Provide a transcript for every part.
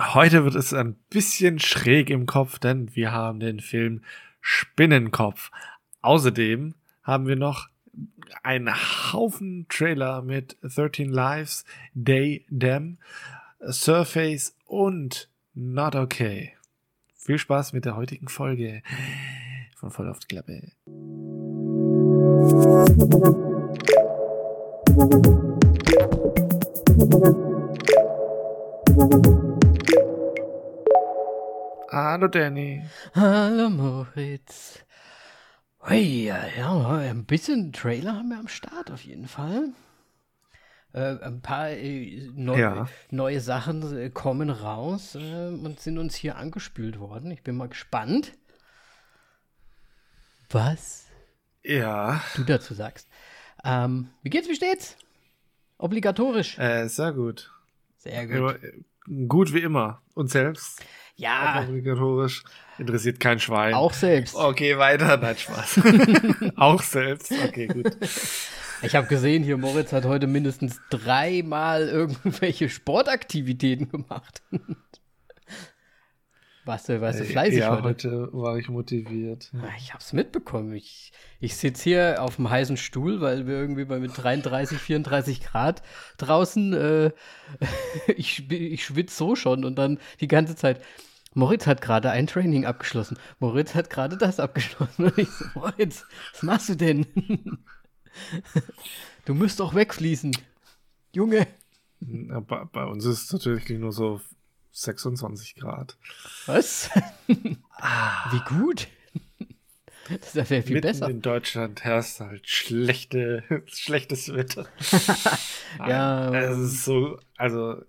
Heute wird es ein bisschen schräg im Kopf, denn wir haben den Film Spinnenkopf. Außerdem haben wir noch einen Haufen Trailer mit 13 Lives, Day Dem, Surface und Not Okay. Viel Spaß mit der heutigen Folge von Voll auf die Klappe. Hallo Danny. Hallo Moritz. Ui, ja, ja, ein bisschen Trailer haben wir am Start auf jeden Fall. Äh, ein paar äh, neu, Ja. neue Sachen äh, kommen raus äh, und sind uns hier angespült worden. Ich bin mal gespannt, was Ja, du dazu sagst. Ähm, wie geht's, wie steht's? Obligatorisch. äh, sehr gut. Sehr gut. Gut wie immer. Und selbst? Ja, Obligatorisch. Interessiert kein Schwein. auch selbst. Okay, weiter. Nein, Spaß. auch selbst. Okay, gut. Ich habe gesehen, hier Moritz hat heute mindestens dreimal irgendwelche Sportaktivitäten gemacht. Warst du, warst du fleißig ja, heute? heute war ich motiviert. Ah, Ich hab's mitbekommen. Ich, ich sitze hier auf dem heißen Stuhl, weil wir irgendwie bei mit 33, 34 Grad draußen, äh, ich, ich schwitze so schon und dann die ganze Zeit. Moritz hat gerade ein Training abgeschlossen. Moritz hat gerade das abgeschlossen. Und ich so, Moritz, was machst du denn? du musst doch wegfließen. Junge. Ja, bei, bei uns ist es natürlich nur so 26 Grad. Was? Wie gut. Das wäre viel Mitten besser. in Deutschland herrscht halt schlechte, schlechtes Wetter. Ja. Es ist so, also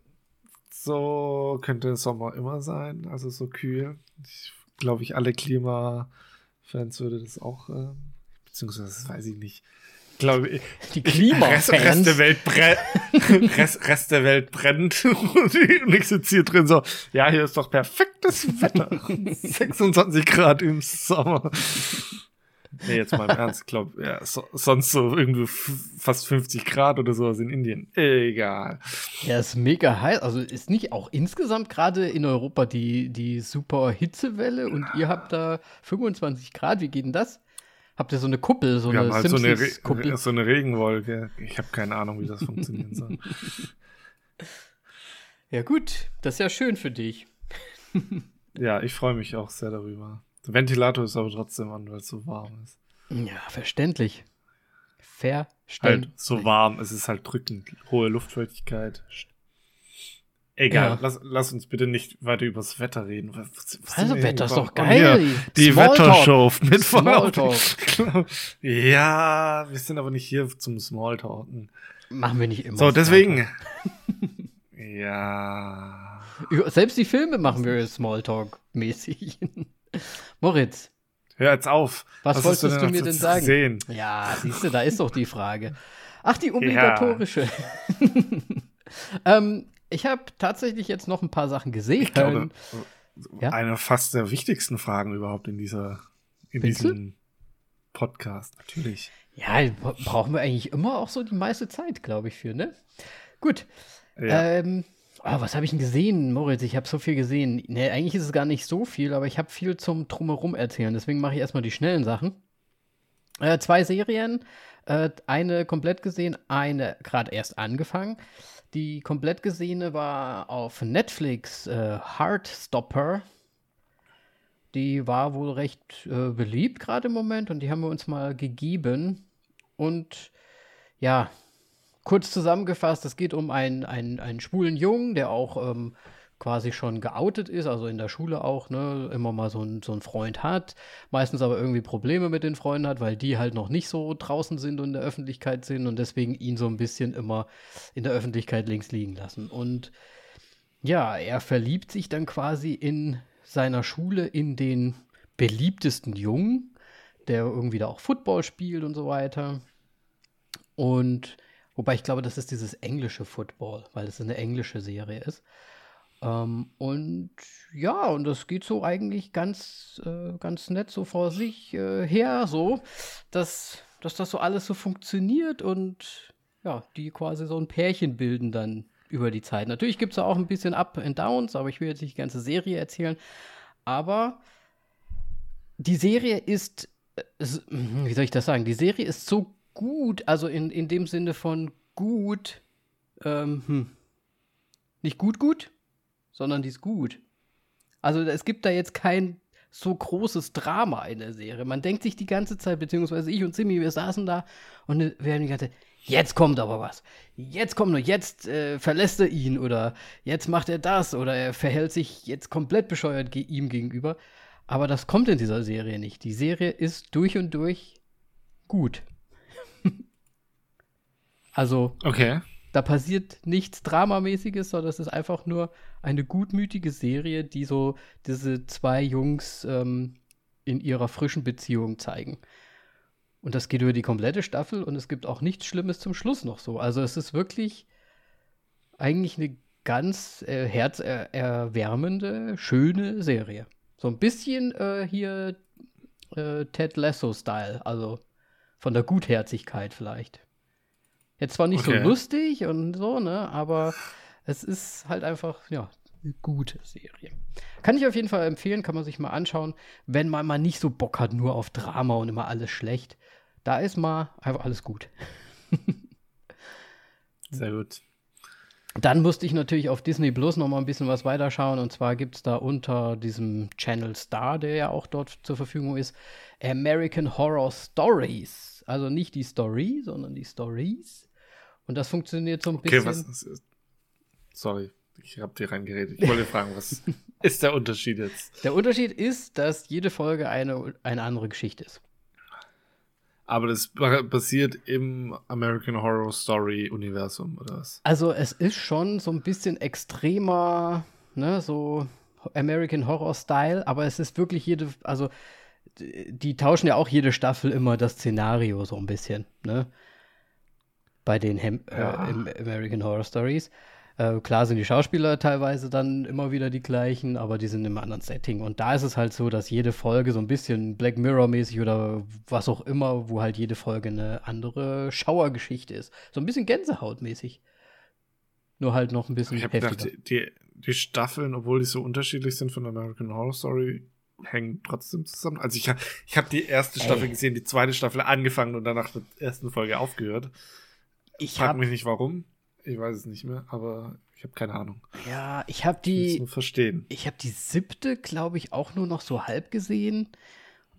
so könnte Sommer immer sein, also so kühl. Ich glaube, ich alle Klimafans würde das auch, ähm, beziehungsweise das weiß ich nicht. Ich glaube, Die Rest, Klimafans. Rest der Welt brennt. Rest, Rest der Welt brennt. Und ich sitze hier drin so, ja, hier ist doch perfektes Wetter. 26 Grad im Sommer. Nee, jetzt mal im Ernst. Ich glaube, ja, so, sonst so irgendwie fast 50 Grad oder sowas in Indien. Egal. Ja, ist mega heiß. Also ist nicht auch insgesamt gerade in Europa die, die super Hitzewelle und ihr habt da 25 Grad. Wie geht denn das? Habt ihr so eine Kuppel, so Wir eine halt so eine, Re so eine Regenwolke. Ich habe keine Ahnung, wie das funktionieren soll. Ja gut, das ist ja schön für dich. Ja, ich freue mich auch sehr darüber. Der Ventilator ist aber trotzdem an, weil es so warm ist. Ja, verständlich. Halt Verständlich. so warm, es ist halt drückend, hohe Luftfeuchtigkeit. Egal, Ja. lass, lass uns bitte nicht weiter übers Wetter reden. Was, was was Also, Wetter ist doch geil. Hier, die. Wettershow mit Smalltalk. Ja, wir sind aber nicht hier zum Smalltalken. Machen wir nicht immer. So, deswegen. ja. Selbst die Filme machen wir Smalltalk-mäßig. Moritz, Hör jetzt auf. Was hast wolltest du noch mir denn sagen? Sehen? Ja, siehst du, da ist doch die Frage. Ach, die obligatorische. ähm, ich habe tatsächlich jetzt noch ein paar Sachen gesehen. Ich glaube, Ja? eine fast der wichtigsten Fragen überhaupt in dieser, in Findest du? diesem Podcast. Natürlich. ja, bra- brauchen wir eigentlich immer auch so die meiste Zeit, glaube ich, für, ne? Gut. Ja. Ähm, ah, was habe ich denn gesehen, Moritz? Ich habe so viel gesehen. Ne, eigentlich ist es gar nicht so viel, aber ich habe viel zum Drumherum erzählen. Deswegen mache ich erstmal die schnellen Sachen. Äh, zwei Serien, äh, eine komplett gesehen, eine gerade erst angefangen. Die komplett gesehene war auf Netflix äh, Heartstopper. Die war wohl recht äh, beliebt gerade im Moment und die haben wir uns mal gegeben. Und ja, kurz zusammengefasst, es geht um einen, einen, einen schwulen Jungen, der auch ähm, quasi schon geoutet ist, also in der Schule auch, ne, immer mal so, ein, so einen Freund hat, meistens aber irgendwie Probleme mit den Freunden hat, weil die halt noch nicht so draußen sind und in der Öffentlichkeit sind und deswegen ihn so ein bisschen immer in der Öffentlichkeit links liegen lassen. Und ja, er verliebt sich dann quasi in seiner Schule in den beliebtesten Jungen, der irgendwie da auch Football spielt und so weiter. Und wobei ich glaube, das ist dieses englische Football, weil es eine englische Serie ist. Ähm, und ja, und das geht so eigentlich ganz, äh, ganz nett so vor sich äh, her, so, dass, dass das so alles so funktioniert und ja, die quasi so ein Pärchen bilden dann über die Zeit. Natürlich gibt es auch ein bisschen Up and Downs, aber ich will jetzt nicht die ganze Serie erzählen. Aber die Serie ist, äh, wie soll ich das sagen? Die Serie ist so gut, also in, in dem Sinne von gut, ähm, hm, nicht gut, gut, sondern die ist gut. Also es gibt da jetzt kein so großes Drama in der Serie. Man denkt sich die ganze Zeit, beziehungsweise ich und Simi, wir saßen da und wir haben die ganze Zeit, jetzt kommt aber was. Jetzt kommt nur, jetzt äh, verlässt er ihn oder jetzt macht er das oder er verhält sich jetzt komplett bescheuert ge ihm gegenüber. Aber das kommt in dieser Serie nicht. Die Serie ist durch und durch gut. also, okay. Da passiert nichts Dramamäßiges, sondern es ist einfach nur eine gutmütige Serie, die so diese zwei Jungs ähm, in ihrer frischen Beziehung zeigen. Und das geht über die komplette Staffel und es gibt auch nichts Schlimmes zum Schluss noch so. Also es ist wirklich eigentlich eine ganz äh, herzerwärmende, schöne Serie. So ein bisschen äh, hier äh, Ted Lasso-Style, also von der Gutherzigkeit vielleicht. Jetzt zwar nicht okay. so lustig und so, ne, aber es ist halt einfach, ja, eine gute Serie. Kann ich auf jeden Fall empfehlen, kann man sich mal anschauen, wenn man mal nicht so Bock hat, nur auf Drama und immer alles schlecht. Da ist mal einfach alles gut. Sehr gut. Dann musste ich natürlich auf Disney Plus noch mal ein bisschen was weiterschauen. Und zwar gibt es da unter diesem Channel Star, der ja auch dort zur Verfügung ist, American Horror Stories. Also nicht die Story, sondern die Stories. Und das funktioniert so ein okay, bisschen. Was ist, sorry, ich habe dir reingeredet. Ich wollte fragen, was ist der Unterschied jetzt? Der Unterschied ist, dass jede Folge eine, eine andere Geschichte ist. Aber das basiert im American Horror Story Universum, oder was? Also es ist schon so ein bisschen extremer, ne, so American Horror Style, aber es ist wirklich jede, also die tauschen ja auch jede Staffel immer das Szenario so ein bisschen, ne? Bei den Hem ja. äh, American Horror Stories. Äh, klar sind die Schauspieler teilweise dann immer wieder die gleichen, aber die sind im anderen Setting. Und da ist es halt so, dass jede Folge so ein bisschen Black Mirror-mäßig oder was auch immer, wo halt jede Folge eine andere Schauergeschichte ist. So ein bisschen Gänsehautmäßig. Nur halt noch ein bisschen ich heftiger. Gedacht, die, die Staffeln, obwohl die so unterschiedlich sind von American Horror Story, hängen trotzdem zusammen. Also ich, ich habe die erste Staffel Ey. gesehen, die zweite Staffel angefangen und danach der ersten Folge aufgehört. Ich frag mich nicht warum. Ich weiß es nicht mehr, aber ich habe keine Ahnung. Ja, ich habe die. Ich nur verstehen. Ich habe die siebte, glaube ich, auch nur noch so halb gesehen.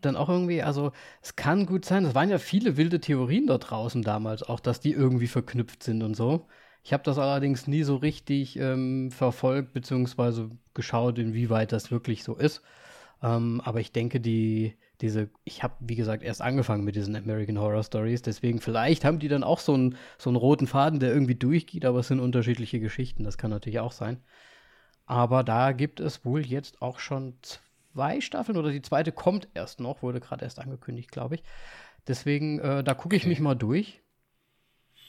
Dann auch irgendwie, also es kann gut sein, es waren ja viele wilde Theorien da draußen damals, auch dass die irgendwie verknüpft sind und so. Ich habe das allerdings nie so richtig ähm, verfolgt, beziehungsweise geschaut, inwieweit das wirklich so ist. Ähm, aber ich denke, die, diese, ich habe, wie gesagt, erst angefangen mit diesen American Horror Stories, deswegen vielleicht haben die dann auch so einen, so einen roten Faden, der irgendwie durchgeht, aber es sind unterschiedliche Geschichten, das kann natürlich auch sein. Aber da gibt es wohl jetzt auch schon zwei Staffeln oder die zweite kommt erst noch, wurde gerade erst angekündigt, glaube ich. Deswegen, äh, da gucke ich okay. mich mal durch.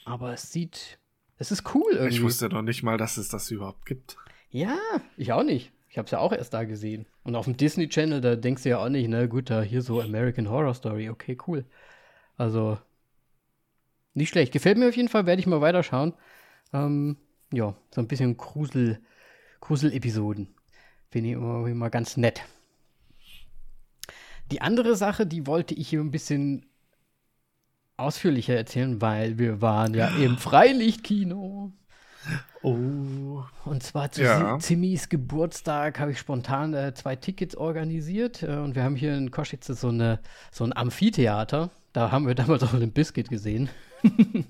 Aber es sieht, es ist cool irgendwie. Ich wusste noch nicht mal, dass es das überhaupt gibt. Ja, ich auch nicht. Ich habe es ja auch erst da gesehen. Und auf dem Disney Channel, da denkst du ja auch nicht, ne, gut, da hier so American Horror Story, okay, cool. Also, nicht schlecht. Gefällt mir auf jeden Fall, werde ich mal weiterschauen. Ähm, ja, so ein bisschen Grusel, Grusel-Episoden. Finde ich immer, immer ganz nett. Die andere Sache, die wollte ich hier ein bisschen ausführlicher erzählen, weil wir waren ja im Freilichtkino. Oh. Und zwar zu ja. Zimis Geburtstag habe ich spontan äh, zwei Tickets organisiert. Äh, und wir haben hier in Koschitz so, eine, so ein Amphitheater. Da haben wir damals auch Limp Bizkit gesehen.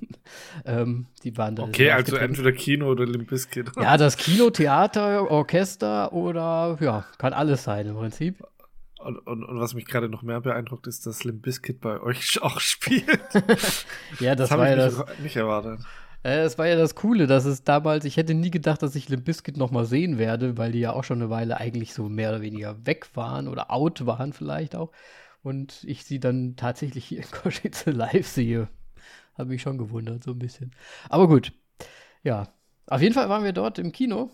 ähm, die waren da. Okay, also entweder Kino oder Limp Bizkit. ja, das Kino, Theater, Orchester oder ja, kann alles sein im Prinzip. Und, und, und was mich gerade noch mehr beeindruckt, ist, dass Limp Bizkit bei euch auch spielt. ja, das, das war ja das. Nicht erwartet. Äh, es war ja das Coole, dass es damals, ich hätte nie gedacht, dass ich Limp Bizkit noch mal sehen werde, weil die ja auch schon eine Weile eigentlich so mehr oder weniger weg waren oder out waren vielleicht auch. Und ich sie dann tatsächlich hier in Koschitze live sehe. Habe mich schon gewundert, so ein bisschen. Aber gut, ja. Auf jeden Fall waren wir dort im Kino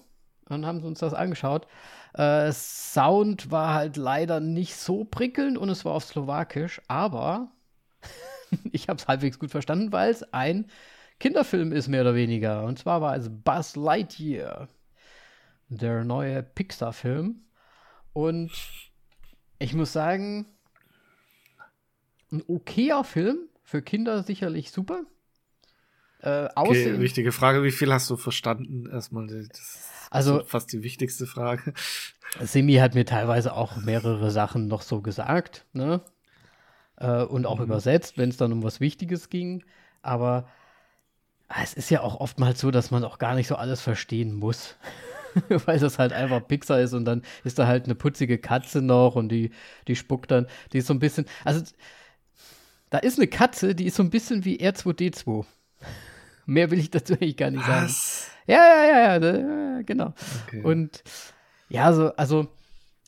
und haben uns das angeschaut. Äh, Sound war halt leider nicht so prickelnd und es war auf Slowakisch, aber ich habe es halbwegs gut verstanden, weil es ein Kinderfilm ist, mehr oder weniger. Und zwar war es Buzz Lightyear, der neue Pixar-Film. Und ich muss sagen, ein okayer Film, für Kinder sicherlich super. Äh, okay, wichtige Frage, wie viel hast du verstanden? Erstmal, also fast die wichtigste Frage. Simi hat mir teilweise auch mehrere Sachen noch so gesagt, ne? Äh, und auch mhm. übersetzt, wenn es dann um was Wichtiges ging. Aber es ist ja auch oftmals so, dass man auch gar nicht so alles verstehen muss. Weil das halt einfach Pixar ist und dann ist da halt eine putzige Katze noch und die, die spuckt dann, die ist so ein bisschen, also da ist eine Katze, die ist so ein bisschen wie R2D2. Mehr will ich dazu eigentlich gar nicht Was? sagen. Ja, ja, ja, ja, genau. Okay. Und ja, so, also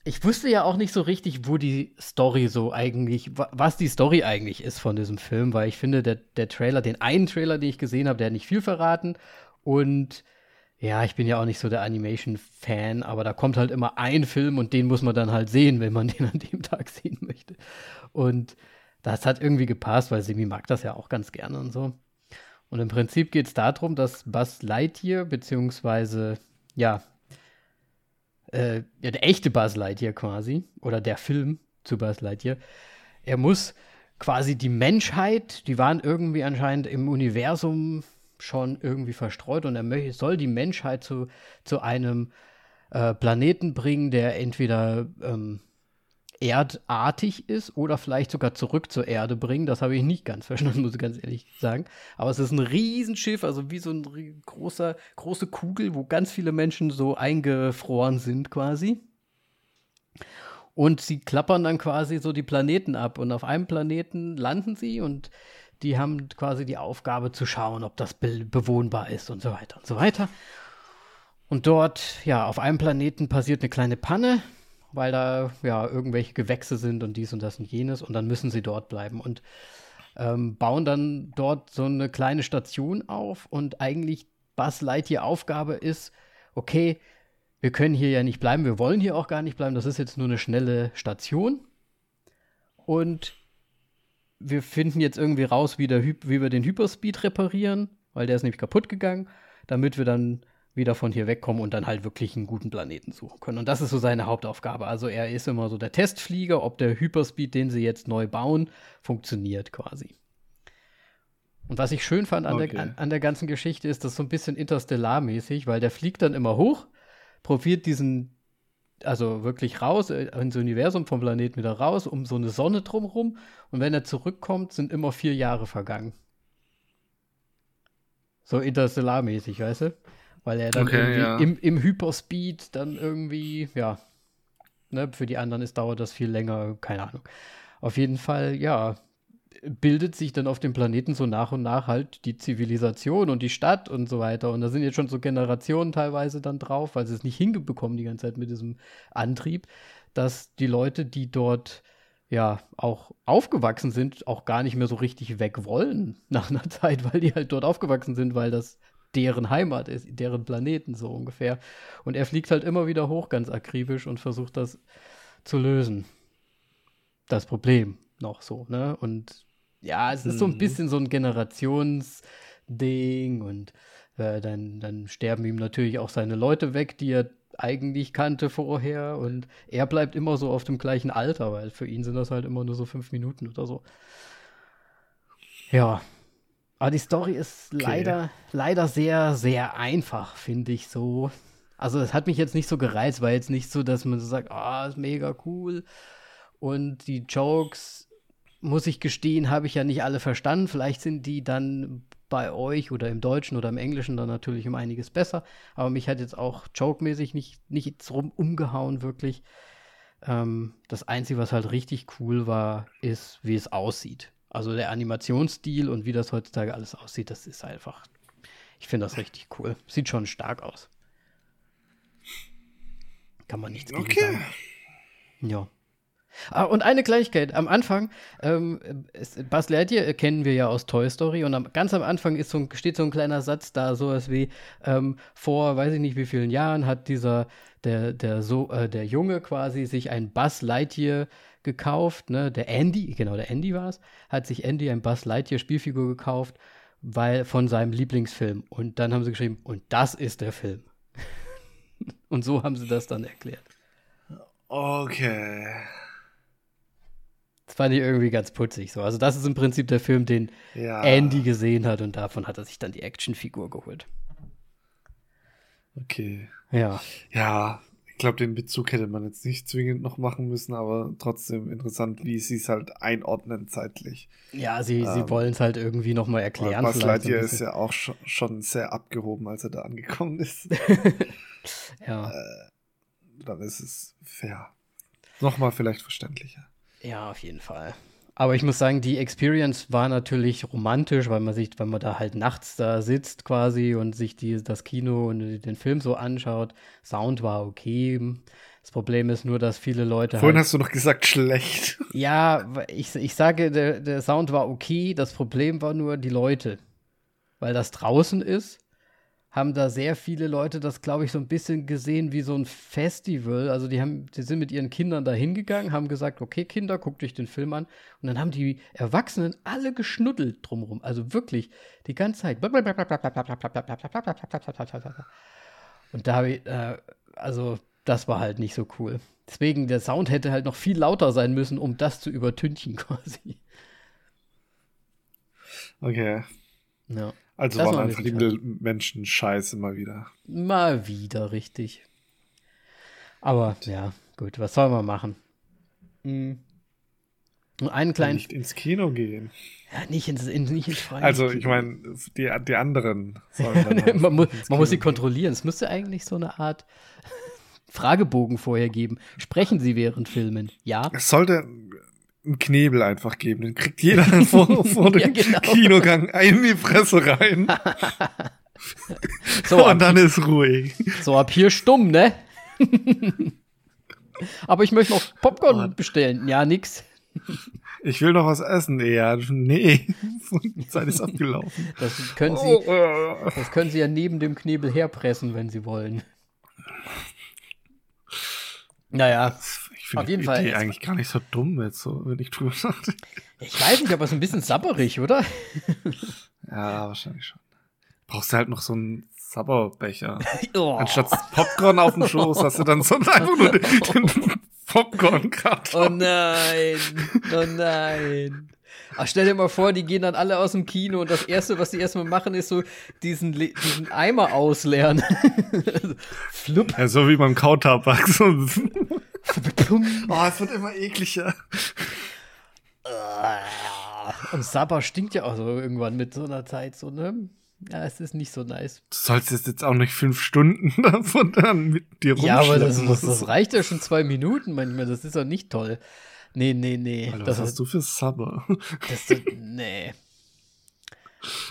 ich wusste ja auch nicht so richtig, wo die Story so eigentlich, was die Story eigentlich ist von diesem Film, weil ich finde, der, der Trailer, den einen Trailer, den ich gesehen habe, der hat nicht viel verraten. Und ja, ich bin ja auch nicht so der Animation-Fan, aber da kommt halt immer ein Film und den muss man dann halt sehen, wenn man den an dem Tag sehen möchte. Und das hat irgendwie gepasst, weil Simi mag das ja auch ganz gerne und so. Und im Prinzip geht es darum, dass Buzz Lightyear, beziehungsweise, ja, äh, ja, der echte Buzz Lightyear quasi, oder der Film zu Buzz Lightyear, er muss quasi die Menschheit, die waren irgendwie anscheinend im Universum schon irgendwie verstreut und er soll die Menschheit zu, zu einem äh, Planeten bringen, der entweder ähm, erdartig ist oder vielleicht sogar zurück zur Erde bringen. Das habe ich nicht ganz verstanden, muss ich ganz ehrlich sagen. Aber es ist ein Riesenschiff, also wie so eine großer, große Kugel, wo ganz viele Menschen so eingefroren sind quasi. Und sie klappern dann quasi so die Planeten ab. Und auf einem Planeten landen sie und die haben quasi die Aufgabe zu schauen, ob das be bewohnbar ist und so weiter und so weiter. Und dort, ja, auf einem Planeten passiert eine kleine Panne weil da ja irgendwelche Gewächse sind und dies und das und jenes und dann müssen sie dort bleiben und ähm, bauen dann dort so eine kleine Station auf und eigentlich Buzz Lightyear Aufgabe ist, okay, wir können hier ja nicht bleiben, wir wollen hier auch gar nicht bleiben, das ist jetzt nur eine schnelle Station und wir finden jetzt irgendwie raus, wie, der, wie wir den Hyperspeed reparieren, weil der ist nämlich kaputt gegangen, damit wir dann wieder von hier wegkommen und dann halt wirklich einen guten Planeten suchen können. Und das ist so seine Hauptaufgabe. Also er ist immer so der Testflieger, ob der Hyperspeed, den sie jetzt neu bauen, funktioniert quasi. Und was ich schön fand an, okay. der, an, an der ganzen Geschichte ist, das so ein bisschen interstellarmäßig, weil der fliegt dann immer hoch, probiert diesen, also wirklich raus, äh, ins Universum vom Planeten wieder raus, um so eine Sonne drumherum. Und wenn er zurückkommt, sind immer vier Jahre vergangen. So interstellarmäßig, weißt du? Weil er dann okay, irgendwie ja. im, im Hyperspeed dann irgendwie, ja, ne, für die anderen ist, dauert das viel länger, keine Ahnung. Auf jeden Fall, ja, bildet sich dann auf dem Planeten so nach und nach halt die Zivilisation und die Stadt und so weiter. Und da sind jetzt schon so Generationen teilweise dann drauf, weil sie es nicht hingebekommen die ganze Zeit mit diesem Antrieb, dass die Leute, die dort ja auch aufgewachsen sind, auch gar nicht mehr so richtig weg wollen nach einer Zeit, weil die halt dort aufgewachsen sind, weil das deren Heimat ist, deren Planeten so ungefähr. Und er fliegt halt immer wieder hoch, ganz akribisch und versucht das zu lösen. Das Problem noch so, ne? Und ja, es ist so ein mhm. bisschen so ein Generationsding und äh, dann, dann sterben ihm natürlich auch seine Leute weg, die er eigentlich kannte vorher und er bleibt immer so auf dem gleichen Alter, weil für ihn sind das halt immer nur so fünf Minuten oder so. Ja, aber die Story ist okay. leider, leider sehr, sehr einfach, finde ich so. Also es hat mich jetzt nicht so gereizt, weil jetzt nicht so, dass man so sagt, ah, oh, ist mega cool. Und die Jokes, muss ich gestehen, habe ich ja nicht alle verstanden. Vielleicht sind die dann bei euch oder im Deutschen oder im Englischen dann natürlich um einiges besser. Aber mich hat jetzt auch jokemäßig nicht, nichts rum umgehauen, wirklich. Ähm, das Einzige, was halt richtig cool war, ist, wie es aussieht. Also der Animationsstil und wie das heutzutage alles aussieht, das ist einfach. Ich finde das richtig cool. Sieht schon stark aus. Kann man nichts gegen okay. sagen. Ja. Ah, und eine Kleinigkeit. Am Anfang, ähm, Buzz Lightyear kennen wir ja aus Toy Story und am, ganz am Anfang ist so steht so ein kleiner Satz da, sowas wie, ähm, vor weiß ich nicht wie vielen Jahren hat dieser, der, der, so, äh, der Junge quasi sich ein Buzz Lightyear gekauft, ne? Der Andy, genau, der Andy war es, hat sich Andy ein Buzz Lightyear Spielfigur gekauft weil von seinem Lieblingsfilm. Und dann haben sie geschrieben, und das ist der Film. und so haben sie das dann erklärt. Okay. Das fand ich irgendwie ganz putzig so. Also, das ist im Prinzip der Film, den Ja. Andy gesehen hat und davon hat er sich dann die Actionfigur geholt. Okay. Ja. Ja, glaube, den Bezug hätte man jetzt nicht zwingend noch machen müssen, aber trotzdem interessant, wie sie es halt einordnen zeitlich. Ja, sie, sie Ähm, wollen es halt irgendwie nochmal erklären. Buzz Lightyear ist ja auch schon, schon sehr abgehoben, als er da angekommen ist. ja. Dann ist es fair. Nochmal vielleicht verständlicher. Ja, auf jeden Fall. Aber ich muss sagen, die Experience war natürlich romantisch, weil man sich, weil man da halt nachts da sitzt quasi und sich die, das Kino und den Film so anschaut. Sound war okay. Das Problem ist nur, dass viele Leute Vorhin halt, hast du noch gesagt, schlecht. ja, ich, ich sage, der, der Sound war okay. Das Problem war nur die Leute. Weil das draußen ist, haben da sehr viele Leute das, glaube ich, so ein bisschen gesehen wie so ein Festival. Also die haben, die sind mit ihren Kindern da hingegangen, haben gesagt, okay, Kinder, guckt euch den Film an. Und dann haben die Erwachsenen alle geschnuddelt drumrum. Also wirklich die ganze Zeit. Und da habe ich, äh, also das war halt nicht so cool. Deswegen, der Sound hätte halt noch viel lauter sein müssen, um das zu übertünchen quasi. Okay. Ja. Also Das waren war ein einfach die Menschen scheiße mal wieder. Mal wieder, richtig. Aber ja, gut, was soll man machen? Mhm. Nur einen kleinen. Nicht ins Kino gehen. Ja, nicht ins, in, nicht ins freie Also, ich meine, die, die anderen halt man, mu ins man muss sie gehen. kontrollieren. Es müsste eigentlich so eine Art Fragebogen vorher geben. Sprechen Sie während Filmen? Ja. Es sollte einen Knebel einfach geben. Den kriegt jeder vor, vor dem Ja, genau. Kinogang in die Fresse rein. So, und dann ist ruhig. so ab hier stumm, ne? Aber ich möchte noch Popcorn Mann. bestellen. Ja, nix. Ich will noch was essen. Ja, nee. Die Zeit ist abgelaufen. Das können Sie, Oh, äh. das können Sie ja neben dem Knebel herpressen, wenn Sie wollen. Naja, finde Auf jeden die Fall. Idee eigentlich gar nicht so dumm jetzt, so, wenn ich drüber nachdenke. ich weiß nicht, aber es ist ein bisschen sabberig, oder? Ja, wahrscheinlich schon. Brauchst du halt noch so einen Sabberbecher. Oh. Anstatt Popcorn auf dem Schoß hast du dann so einfach nur den, den Popcorn-Karton. Oh nein, oh nein. Ach, stell dir mal vor, die gehen dann alle aus dem Kino und das Erste, was die erstmal machen, ist so diesen, Le- diesen Eimer ausleeren. Flupp. Ja, so wie beim Kautabak. So. Oh, es wird immer ekliger. Und Sabber stinkt ja auch so irgendwann mit so einer Zeit, so, ne? Ja, es ist nicht so nice. Du sollst jetzt auch nicht fünf Stunden davon dann mit dir Ja, aber das, rumschleppen. das, das reicht ja schon zwei Minuten manchmal. Das ist doch nicht toll. Nee, nee, nee. Alter, das was hast du für das, nee.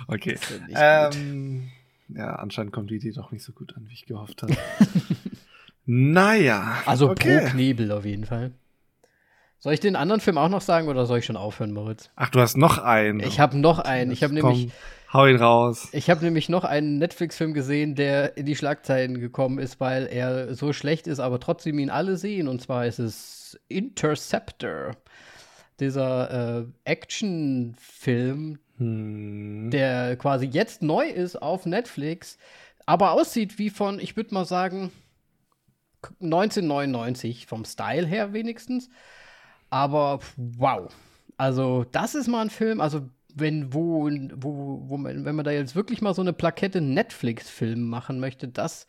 Okay. Das ist Ähm, ja, anscheinend kommt die Idee doch nicht so gut an, wie ich gehofft habe. naja. Also okay. pro Knebel auf jeden Fall. Soll ich den anderen Film auch noch sagen oder soll ich schon aufhören, Moritz? Ach, du hast noch einen. Ich habe noch einen. Ich habe nämlich, Hau ihn raus. ich habe nämlich noch einen Netflix-Film gesehen, der in die Schlagzeilen gekommen ist, weil er so schlecht ist, aber trotzdem ihn alle sehen. Und zwar ist es Interceptor. Dieser äh, Action-Film, Hm. der quasi jetzt neu ist auf Netflix, aber aussieht wie von, ich würde mal sagen, 1999 vom Style her wenigstens. Aber wow. Also, das ist mal ein Film, also wenn wo, wo, wo man, wenn man da jetzt wirklich mal so eine Plakette Netflix-Film machen möchte, das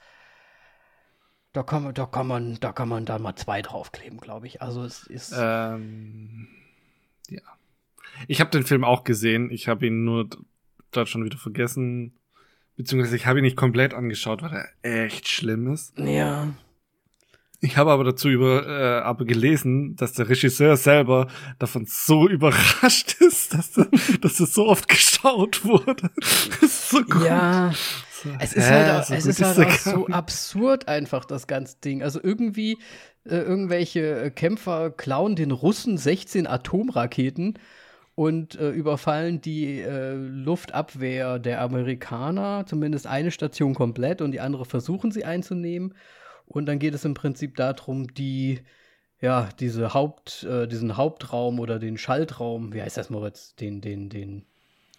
da kann man, da kann man, da kann man da mal zwei draufkleben, glaube ich. Also es ist. Ähm, ja. Ich habe den Film auch gesehen. Ich habe ihn nur dort schon wieder vergessen. Beziehungsweise ich habe ihn nicht komplett angeschaut, weil er echt schlimm ist. ja. Ich habe aber dazu über, äh, aber gelesen, dass der Regisseur selber davon so überrascht ist, dass, er- dass es so oft geschaut wurde. Das ist so gut. Ja. Es ist halt, auch, so es ist halt auch gar so absurd einfach, das ganze Ding. Also irgendwie, äh, irgendwelche äh, Kämpfer klauen den Russen 16 Atomraketen und äh, überfallen die äh, Luftabwehr der Amerikaner, zumindest eine Station komplett und die andere versuchen sie einzunehmen. Und dann geht es im Prinzip darum, die, ja, diese Haupt, äh, diesen Hauptraum oder den Schaltraum, wie heißt das, Moritz? Den, den, den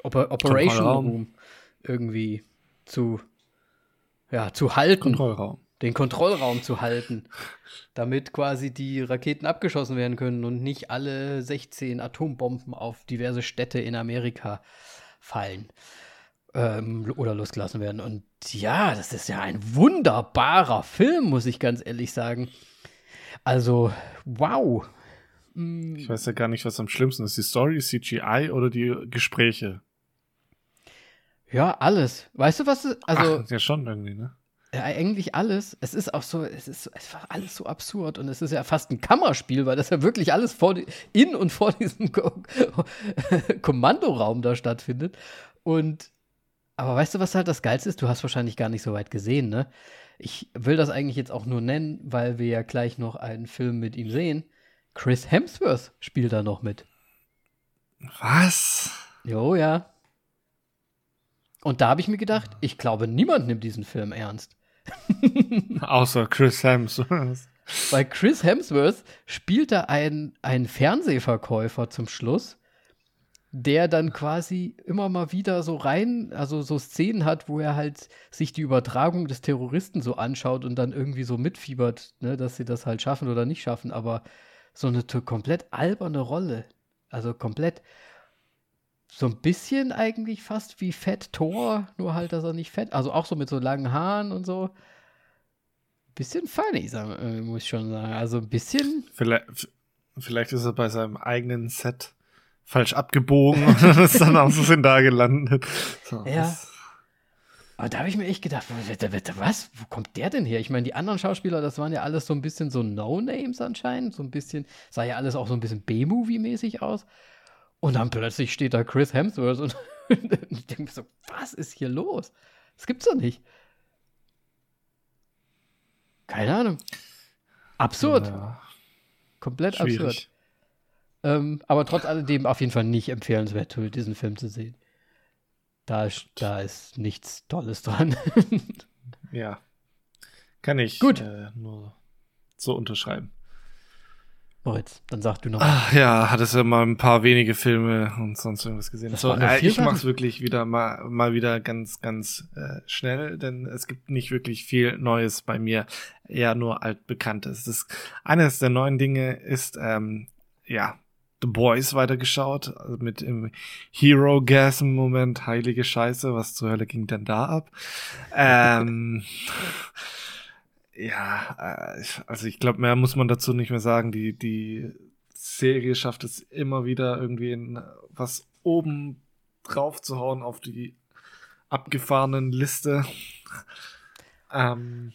Oper Operation Room irgendwie zu, ja, zu halten. Kontrollraum. Den Kontrollraum zu halten, damit quasi die Raketen abgeschossen werden können und nicht alle 16 Atombomben auf diverse Städte in Amerika fallen ähm, oder losgelassen werden. Und ja, das ist ja ein wunderbarer Film, muss ich ganz ehrlich sagen. Also, wow. Ich weiß ja gar nicht, was am schlimmsten ist. Die Story, CGI oder die Gespräche? Ja, alles. Weißt du, was? Also, Ach, ja, schon irgendwie, ne? Ja, eigentlich alles. Es ist auch so, es ist, es war alles so absurd und es ist ja fast ein Kammerspiel, weil das ja wirklich alles vor, in und vor diesem Ko Kommandoraum da stattfindet. Und, aber weißt du, was halt das Geilste ist? Du hast wahrscheinlich gar nicht so weit gesehen, ne? Ich will das eigentlich jetzt auch nur nennen, weil wir ja gleich noch einen Film mit ihm sehen. Chris Hemsworth spielt da noch mit. Was? Jo, ja. Und da habe ich mir gedacht, ich glaube, niemand nimmt diesen Film ernst. Außer Chris Hemsworth. Weil Chris Hemsworth spielt da einen, einen Fernsehverkäufer zum Schluss, der dann quasi immer mal wieder so rein, also so Szenen hat, wo er halt sich die Übertragung des Terroristen so anschaut und dann irgendwie so mitfiebert, ne, dass sie das halt schaffen oder nicht schaffen, aber so eine komplett alberne Rolle. Also komplett so ein bisschen eigentlich fast wie Fett Thor, nur halt, dass er nicht fett, also auch so mit so langen Haaren und so. Bisschen funny, äh, muss ich schon sagen. Also ein bisschen. Vielleicht, vielleicht ist er bei seinem eigenen Set falsch abgebogen und ist dann auch so da gelandet. So, ja. Aber da habe ich mir echt gedacht, was? Wo kommt der denn her? Ich meine, die anderen Schauspieler, das waren ja alles so ein bisschen so No-Names anscheinend. So ein bisschen, sah ja alles auch so ein bisschen B-Movie-mäßig aus. Und dann plötzlich steht da Chris Hemsworth und ich denke mir so, was ist hier los? Das gibt's doch nicht. Keine Ahnung. Absurd. Ja. Komplett Schwierig. absurd. Ähm, aber trotz alledem auf jeden Fall nicht empfehlenswert, diesen Film zu sehen. Da, da ist nichts Tolles dran. ja. Kann ich Gut. Äh, nur so unterschreiben. Moritz, dann sag du noch. Ach, ja, hattest ja mal ein paar wenige Filme und sonst irgendwas gesehen. So, äh, ich mach's wirklich wieder mal, mal wieder ganz, ganz äh, schnell, denn es gibt nicht wirklich viel Neues bei mir, eher nur altbekanntes. Das eines der neuen Dinge ist, ähm, ja, The Boys weitergeschaut, also mit im Hero Gasm Moment, heilige Scheiße, was zur Hölle ging denn da ab? ähm, ja, äh, also ich glaube, mehr muss man dazu nicht mehr sagen. Die, die Serie schafft es immer wieder irgendwie in was oben drauf zu hauen auf die abgefahrenen Liste. ähm,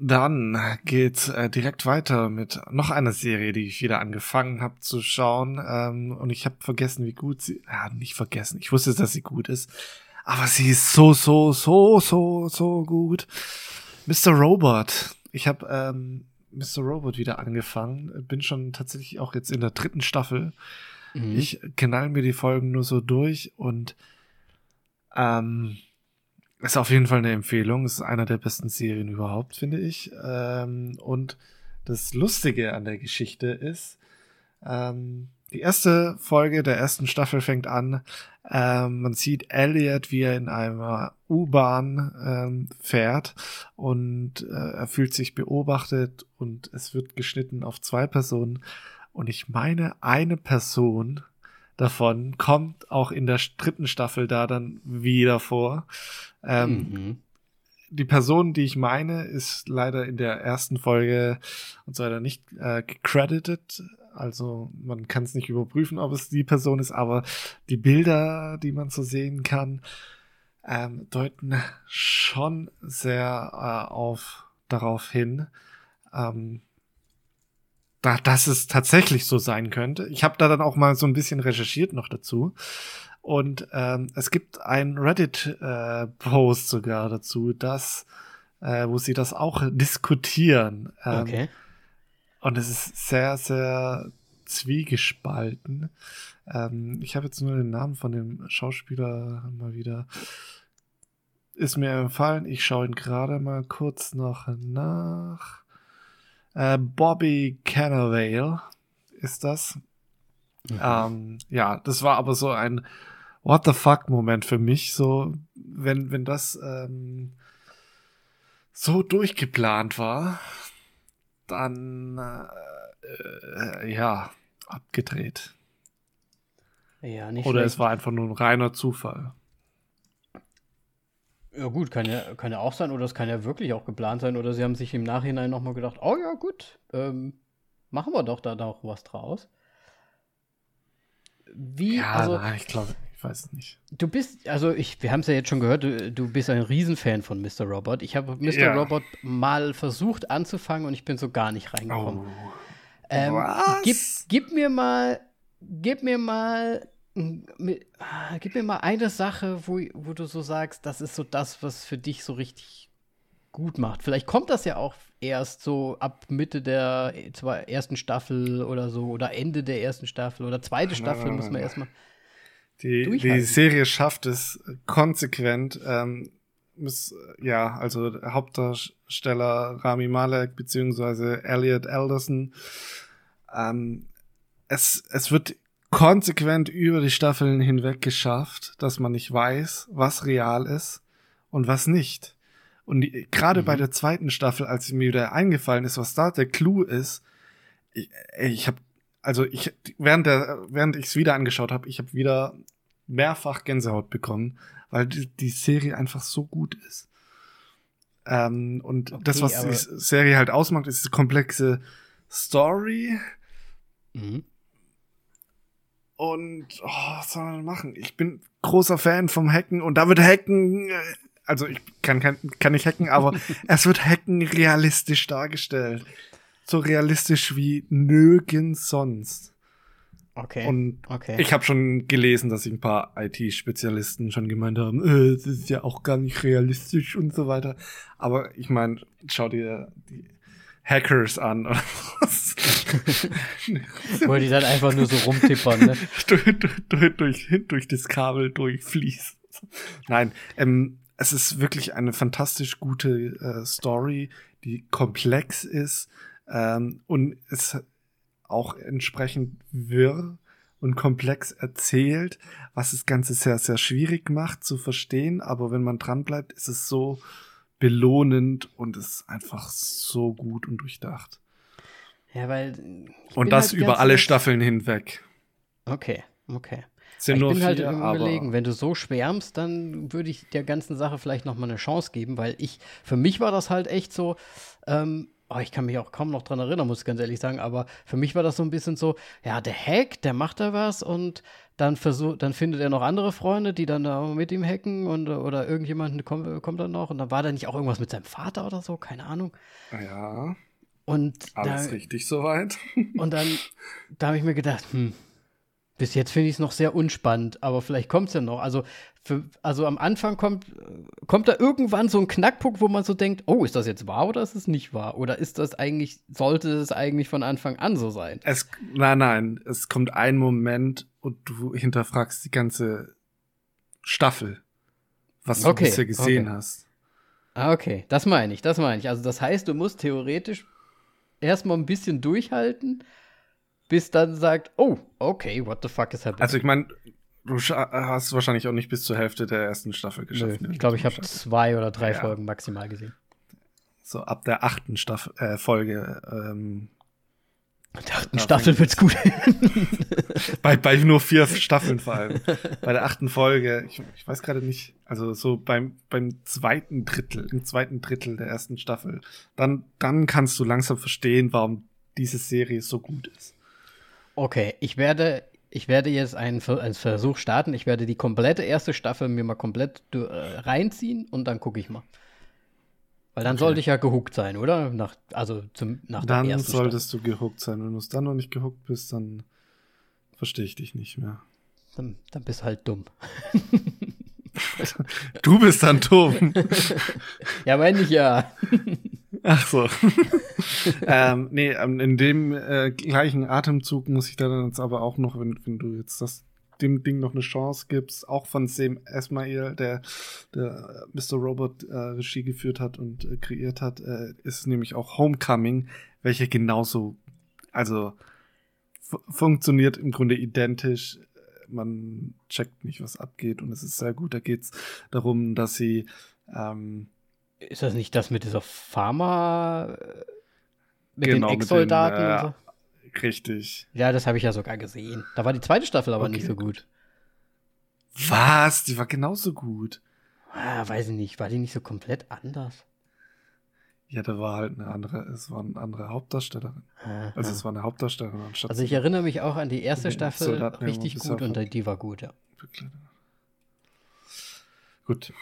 dann geht's äh, direkt weiter mit noch einer Serie, die ich wieder angefangen habe zu schauen. Ähm, und ich habe vergessen, wie gut sie. Ja, nicht vergessen. Ich wusste, dass sie gut ist. Aber sie ist so, so, so, so, so gut. Mr. Robot. Ich habe ähm, Mr. Robot wieder angefangen. Bin schon tatsächlich auch jetzt in der dritten Staffel. Mhm. Ich knall mir die Folgen nur so durch und ähm, ist auf jeden Fall eine Empfehlung. Ist einer der besten Serien überhaupt, finde ich. Ähm, und das Lustige an der Geschichte ist, ähm, die erste Folge der ersten Staffel fängt an. Ähm, man sieht Elliot, wie er in einer U-Bahn ähm, fährt und äh, er fühlt sich beobachtet und es wird geschnitten auf zwei Personen. Und ich meine, eine Person davon kommt auch in der dritten Staffel da dann wieder vor. Ähm, mhm. Die Person, die ich meine, ist leider in der ersten Folge und so weiter nicht äh, gecredited, also man kann es nicht überprüfen, ob es die Person ist, aber die Bilder, die man so sehen kann, ähm, deuten schon sehr äh, auf darauf hin, ähm, da, dass es tatsächlich so sein könnte. Ich habe da dann auch mal so ein bisschen recherchiert noch dazu. Und ähm, es gibt ein Reddit-Post äh, sogar dazu, dass, äh, wo sie das auch diskutieren. Ähm, okay. Und es ist sehr, sehr zwiegespalten. Ähm, ich habe jetzt nur den Namen von dem Schauspieler mal wieder. Ist mir empfallen. Ich schaue ihn gerade mal kurz noch nach. Äh, Bobby Cannavale ist das. Mhm. Ähm, ja, das war aber so ein What the fuck Moment für mich, so wenn wenn das ähm, so durchgeplant war, dann äh, äh, ja abgedreht. Ja, Oder schlecht. es war einfach nur ein reiner Zufall. Ja gut, kann ja, kann ja auch sein, oder es kann ja wirklich auch geplant sein, oder sie haben sich im Nachhinein nochmal gedacht, oh ja gut, ähm, machen wir doch da noch was draus. Wie, Ja, also nein, ich glaube, ich weiß es nicht. du bist, also ich, wir haben es ja jetzt schon gehört, du, du bist ein Riesenfan von Mr. Robot. Ich habe Mr. Ja. Robot mal versucht anzufangen und ich bin so gar nicht reingekommen. Oh. Ähm, Was? Gib, gib mir mal, gib mir mal, mm, mi- ah, gib mir mal eine Sache, wo, wo du so sagst, das ist so das, was für dich so richtig gut macht. Vielleicht kommt das ja auch erst so ab Mitte der äh, zwei, ersten Staffel oder so oder Ende der ersten Staffel oder zweite Staffel nein, muss man erstmal. Die, die. Serie schafft es konsequent. Ähm, muss, ja, also Hauptdarsteller Rami Malek beziehungsweise Elliot Alderson. Ähm, es, es wird konsequent über die Staffeln hinweg geschafft, dass man nicht weiß, was real ist und was nicht. Und gerade Mhm. bei der zweiten Staffel, als mir wieder eingefallen ist, was da der Clou ist, ich, ich habe also ich während der während ich es wieder angeschaut habe, ich habe wieder mehrfach Gänsehaut bekommen, weil die, die Serie einfach so gut ist. Ähm, und Okay, das, was die Serie halt ausmacht, ist die komplexe Story Mhm. Und oh, was soll man machen? Ich bin großer Fan vom Hacken und da wird Hacken, äh, also ich kann, kann, kann nicht hacken, aber es wird Hacken realistisch dargestellt. So realistisch wie nirgends sonst. Okay. Und okay. ich habe schon gelesen, dass sich ein paar IT-Spezialisten schon gemeint haben, äh, das ist ja auch gar nicht realistisch und so weiter. Aber ich meine, schau dir die Hackers an. oder was. Wo die dann einfach nur so rumtippern, ne? durch, durch, durch, durch, das Kabel durchfließt. Nein, ähm, es ist wirklich eine fantastisch gute äh, Story, die komplex ist ähm, und es auch entsprechend wirr und komplex erzählt, was das Ganze sehr, sehr schwierig macht zu verstehen. Aber wenn man dran bleibt, ist es so belohnend und ist einfach so gut und durchdacht. Ja, weil. Und das halt über alle Zeit- Staffeln hinweg. Okay, okay. Sind ich nur bin halt vier, aber Überlegen, wenn du so schwärmst, dann würde ich der ganzen Sache vielleicht noch mal eine Chance geben, weil ich, für mich war das halt echt so, ähm, oh, ich kann mich auch kaum noch dran erinnern, muss ich ganz ehrlich sagen, aber für mich war das so ein bisschen so, ja, der Hack, der macht da was und dann versucht, dann findet er noch andere Freunde, die dann da mit ihm hacken und oder irgendjemand kommt, kommt dann noch und dann war da nicht auch irgendwas mit seinem Vater oder so, keine Ahnung. ja, Und alles da, richtig soweit. und dann, da habe ich mir gedacht, hm, bis jetzt finde ich es noch sehr unspannend, aber vielleicht kommt es ja noch. Also, für, also am Anfang kommt, kommt da irgendwann so ein Knackpunkt, wo man so denkt, oh, ist das jetzt wahr oder ist es nicht wahr? Oder ist das eigentlich, sollte es eigentlich von Anfang an so sein? Es, nein, nein, es kommt ein Moment und du hinterfragst die ganze Staffel, was du Okay, bisher gesehen okay. hast. Ah, okay, das meine ich, das meine ich. Also das heißt, du musst theoretisch erstmal ein bisschen durchhalten, bis dann sagt, oh, okay, what the fuck is happening? Also ich meine, du hast wahrscheinlich auch nicht bis zur Hälfte der ersten Staffel Nö, geschafft. ne? ich glaube, ich habe zwei oder drei Ja. Folgen maximal gesehen. So ab der achten Staffel, äh, Folge. Ähm, Der achten Staffel wird's gut. bei, bei nur vier Staffeln vor allem. bei der achten Folge, ich, ich weiß gerade nicht, also so beim, beim zweiten Drittel, im zweiten Drittel der ersten Staffel, dann, dann kannst du langsam verstehen, warum diese Serie so gut ist. Okay, ich werde, ich werde jetzt einen, einen Versuch starten. Ich werde die komplette erste Staffel mir mal komplett äh, reinziehen und dann gucke ich mal. Weil dann Okay. sollte ich ja gehuckt sein, oder? Nach, also zum, nach der Dann ersten solltest du gehuckt sein. Wenn du es dann noch nicht gehuckt bist, dann verstehe ich dich nicht mehr. Staffel. Dann, dann bist du halt dumm. Du bist dann dumm. Ja, meine ich ja. Ach so. ähm, nee, ähm, in dem äh, gleichen Atemzug muss ich dann jetzt aber auch noch, wenn, wenn du jetzt das dem Ding noch eine Chance gibst, auch von Sam Esmail, der, der äh, Mr. Robot äh, Regie geführt hat und äh, kreiert hat, äh, ist nämlich auch Homecoming, welche genauso, also funktioniert im Grunde identisch. Man checkt nicht, was abgeht und es ist sehr gut. Da geht es darum, dass sie ähm, ist das nicht das mit dieser Pharma, äh, mit genau, den Ex-Soldaten? Äh, so? Richtig. Ja, das habe ich ja sogar gesehen. Da war die zweite Staffel aber okay. nicht so gut. Was? Die war genauso gut. Ah, weiß ich nicht. War die nicht so komplett anders? Ja, da war halt eine andere, es war eine andere Hauptdarstellerin. Aha. Also es war eine Hauptdarstellerin anstatt. Also ich erinnere mich auch an die erste Staffel richtig gut und die war gut, ja. Gut.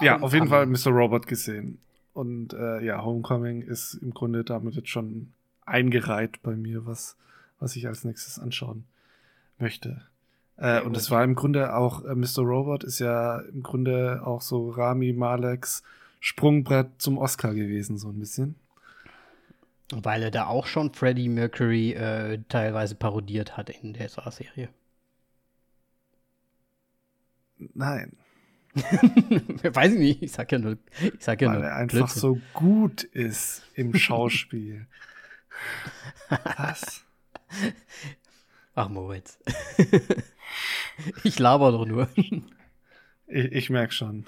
Ja, auf jeden Fall Mr. Robot gesehen. Und äh, ja, Homecoming ist im Grunde damit jetzt schon eingereiht bei mir, was, was ich als nächstes anschauen möchte. Äh, und es war im Grunde auch, äh, Mr. Robot ist ja im Grunde auch so Rami Maleks Sprungbrett zum Oscar gewesen, so ein bisschen. Weil er da auch schon Freddie Mercury äh, teilweise parodiert hat in der Serie. Nein. Weiß ich nicht, ich sag ja nur. Ich sag ja Weil nur er einfach Blödsinn. so gut ist im Schauspiel. Was? Ach, Moritz. ich laber doch nur. Ich, ich merke schon.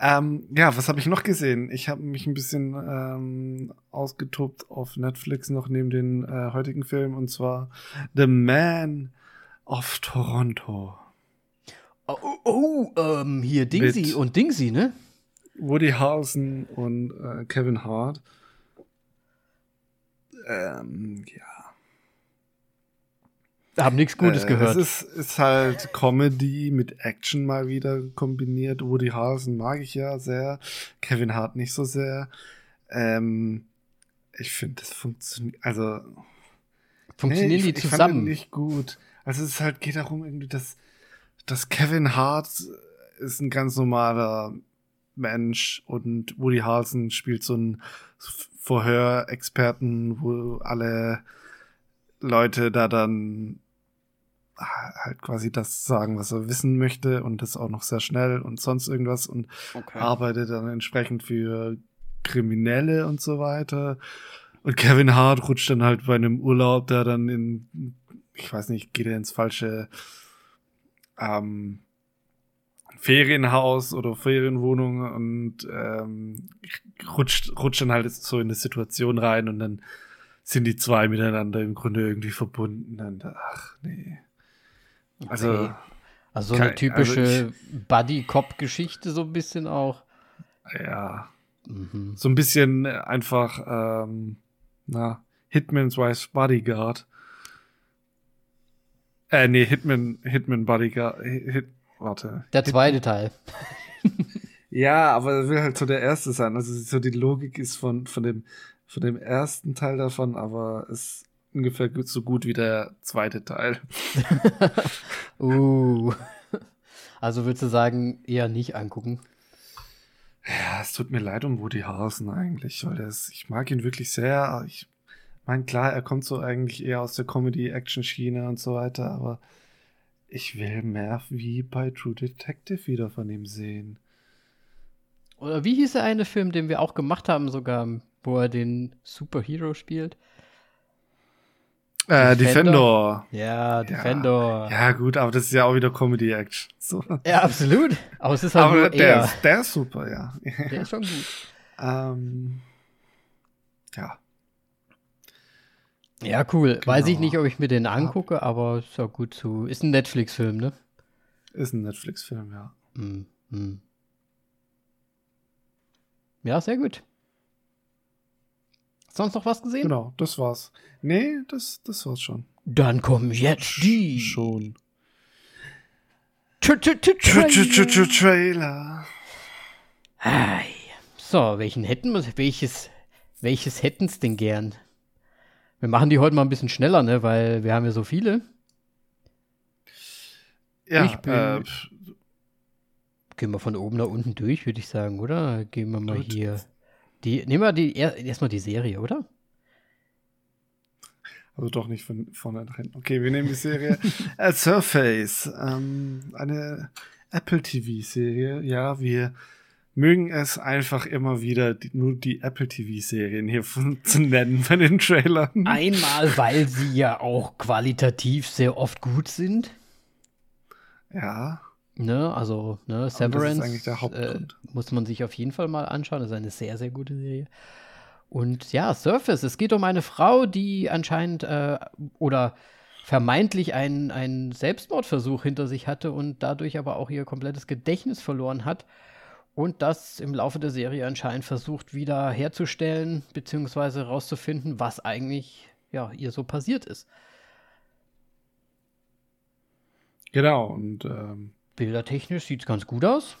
ähm, ja, was habe ich noch gesehen? Ich habe mich ein bisschen ähm, ausgetobt auf Netflix noch neben den äh, heutigen Film und zwar The Man of Toronto. Oh, oh, oh ähm, hier Dingsy und Dingsy, ne? Woody Harrelson und äh, Kevin Hart. Ähm, ja. Haben nichts Gutes äh, gehört. Es ist, ist halt Comedy mit Action mal wieder kombiniert. Woody Harrelson mag ich ja sehr. Kevin Hart nicht so sehr. Ähm, ich finde, das funktioniert, also. Funktionieren nee, ich, die zusammen? nicht gut. Also es ist halt, geht darum irgendwie, dass dass Kevin Hart ist ein ganz normaler Mensch und Woody Harrelson spielt so einen Verhörexperten, wo alle Leute da dann halt quasi das sagen, was er wissen möchte und das auch noch sehr schnell und sonst irgendwas und okay. arbeitet dann entsprechend für Kriminelle und so weiter. Und Kevin Hart rutscht dann halt bei einem Urlaub, der dann in, ich weiß nicht, geht er ins falsche ähm, Ferienhaus oder Ferienwohnung und ähm, rutscht, rutscht dann halt so in eine Situation rein und dann sind die zwei miteinander im Grunde irgendwie verbunden. Und ach, nee. Also, okay. also so eine typische also Buddy-Cop-Geschichte, so ein bisschen auch. Ja. Mhm. So ein bisschen einfach, ähm, na, Hitman's Wife's Bodyguard. Äh, nee, Hitman, Hitman Bodyguard. Hit, warte. Der zweite Teil. ja, aber er will halt so der erste sein. Also so die Logik ist von, von, dem, von dem ersten Teil davon, aber ist ungefähr so gut wie der zweite Teil. uh. Also würdest du sagen, eher nicht angucken? Ja, es tut mir leid um Woody Harrelson eigentlich, weil das, ich mag ihn wirklich sehr. Ich meine, klar, er kommt so eigentlich eher aus der Comedy-Action-Schiene und so weiter, aber ich will mehr wie bei True Detective wieder von ihm sehen. Oder wie hieß der eine Film, den wir auch gemacht haben, sogar, wo er den Superhero spielt? Äh, Defender. Defender. Ja, Defender. Ja, ja, gut, aber das ist ja auch wieder Comedy-Action. So. Ja, absolut. Aber es ist halt aber nur der, eher. Ist, der ist super, ja. Der ist schon gut. ähm, ja. Ja, cool. Genau. Weiß ich nicht, ob ich mir den angucke, aber ist ja gut zu. Ist ein Netflix-Film, ne? Ist ein Netflix-Film, ja. Mm, mm. Ja, sehr gut. Sonst noch was gesehen? Genau, das war's. Nee, das, das war's schon. Dann kommen jetzt die. Schon. Trailer. So, welchen hätten wir, welches, welches hätten's denn gern? Wir machen die heute mal ein bisschen schneller, ne? Weil wir haben ja so viele. Ja, ich bin, äh, gehen wir von oben nach unten durch, würde ich sagen, oder? Gehen wir mal gut. hier. Die, nehmen wir die, erstmal die Serie, oder? Also doch nicht von vorne nach hinten. Okay, wir nehmen die Serie Surface. Ähm, eine Apple TV-Serie. Ja, wir mögen es einfach immer wieder die, nur die Apple TV-Serien hier von, zu nennen bei den Trailern. Einmal, weil sie ja auch qualitativ sehr oft gut sind. Ja. Ne, also, ne, Severance. Äh, muss man sich auf jeden Fall mal anschauen. Das ist eine sehr, sehr gute Serie. Und ja, Surface, es geht um eine Frau, die anscheinend äh, oder vermeintlich einen, einen Selbstmordversuch hinter sich hatte und dadurch aber auch ihr komplettes Gedächtnis verloren hat und das im Laufe der Serie anscheinend versucht wieder herzustellen, beziehungsweise herauszufinden, was eigentlich ja, ihr so passiert ist. Genau, und ähm, Bildertechnisch sieht es ganz gut aus.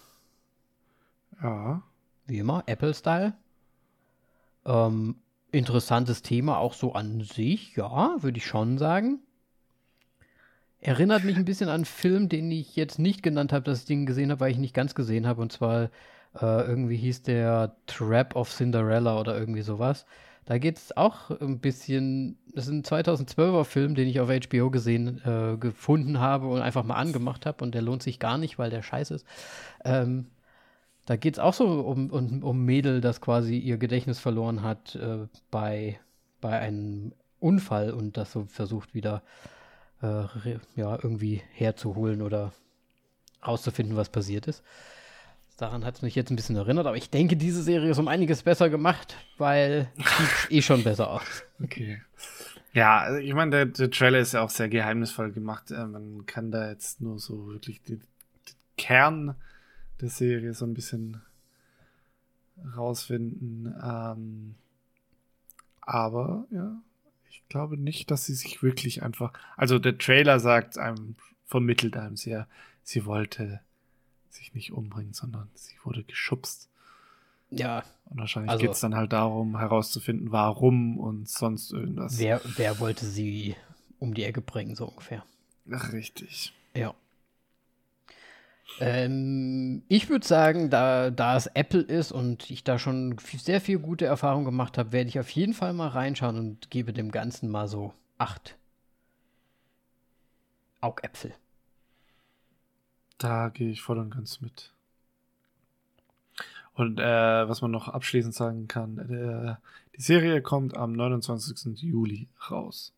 Ja. Wie immer, Apple-Style. Ähm, interessantes Thema auch so an sich, ja, würde ich schon sagen. Erinnert mich ein bisschen an einen Film, den ich jetzt nicht genannt habe, dass ich den gesehen habe, weil ich nicht ganz gesehen habe. Und zwar äh, irgendwie hieß der Trap of Cinderella oder irgendwie sowas. Da geht es auch ein bisschen. Das ist ein 2012er Film, den ich auf HBO gesehen, äh, gefunden habe und einfach mal angemacht habe. Und der lohnt sich gar nicht, weil der scheiße ist. Ähm, da geht es auch so um, um, um Mädel, das quasi ihr Gedächtnis verloren hat äh, bei, bei einem Unfall und das so versucht wieder äh, ja, irgendwie herzuholen oder rauszufinden, was passiert ist. Daran hat es mich jetzt ein bisschen erinnert, aber ich denke, diese Serie ist um einiges besser gemacht, weil sieht eh schon besser aus. Okay. Ja, also ich meine, der, der, Trailer ist ja auch sehr geheimnisvoll gemacht. Äh, man kann da jetzt nur so wirklich den, Kern der Serie so ein bisschen rausfinden. Ähm, aber ja, ich glaube nicht, dass sie sich wirklich einfach. Also der Trailer sagt einem, vermittelt einem sehr, sie wollte sich nicht umbringen, sondern sie wurde geschubst. Ja. Und wahrscheinlich also, geht es dann halt darum, herauszufinden, warum und sonst irgendwas. Wer, wer wollte sie um die Ecke bringen, so ungefähr. Ach, richtig. Ja. Ähm, ich würde sagen, da, da es Apple ist und ich da schon sehr viel gute Erfahrung gemacht habe, werde ich auf jeden Fall mal reinschauen und gebe dem Ganzen mal so acht Augäpfel. Da gehe ich voll und ganz mit. Und äh, was man noch abschließend sagen kann, äh, die Serie kommt am 29. Juli raus.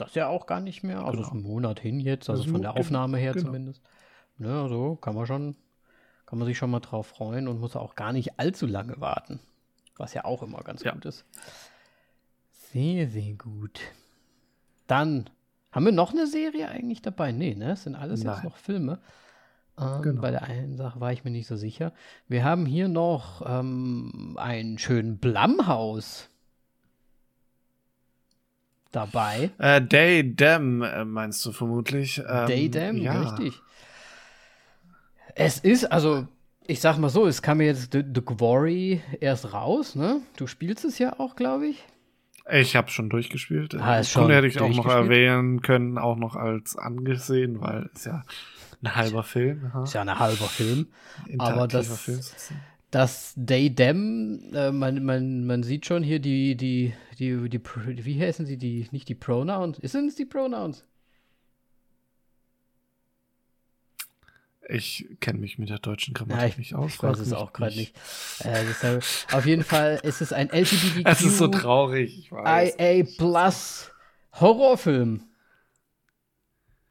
Das ja auch gar nicht mehr, also genau. ist ein Monat hin jetzt, also, also von der Aufnahme her genau. zumindest. Ja, so kann man schon, kann man sich schon mal drauf freuen und muss auch gar nicht allzu lange warten. Was ja auch immer ganz ja. gut ist. Sehr, sehr gut. Dann haben wir noch eine Serie eigentlich dabei? Nee, ne? Das sind alles Nein. jetzt noch Filme. Ähm, genau. Bei der einen Sache war ich mir nicht so sicher. Wir haben hier noch ähm, einen schönen Blumhaus dabei. Äh, Day Dam äh, meinst du vermutlich? Ähm, Day Dam, ja. richtig. Es ist, also, ich sag mal so, es kam jetzt The, The Glory erst raus, ne? Du spielst es ja auch, glaube ich. Ich habe schon durchgespielt. Ah, ist schon hätte ich auch noch erwähnen können, auch noch als angesehen, weil es ja ein halber Film. Ist ja ein halber Film. Aber das, Film das Day Dem, äh, man, man, man sieht schon hier die, die, die, die, wie heißen sie, die, nicht die Pronouns, sind es die Pronouns? Ich kenne mich mit der deutschen Grammatik ja, ich, nicht aus. Ich weiß es auch gerade nicht. Äh, deshalb, auf jeden Fall ist es ein LGBTQ. Es ist so traurig, ich weiß. IA Plus Horrorfilm.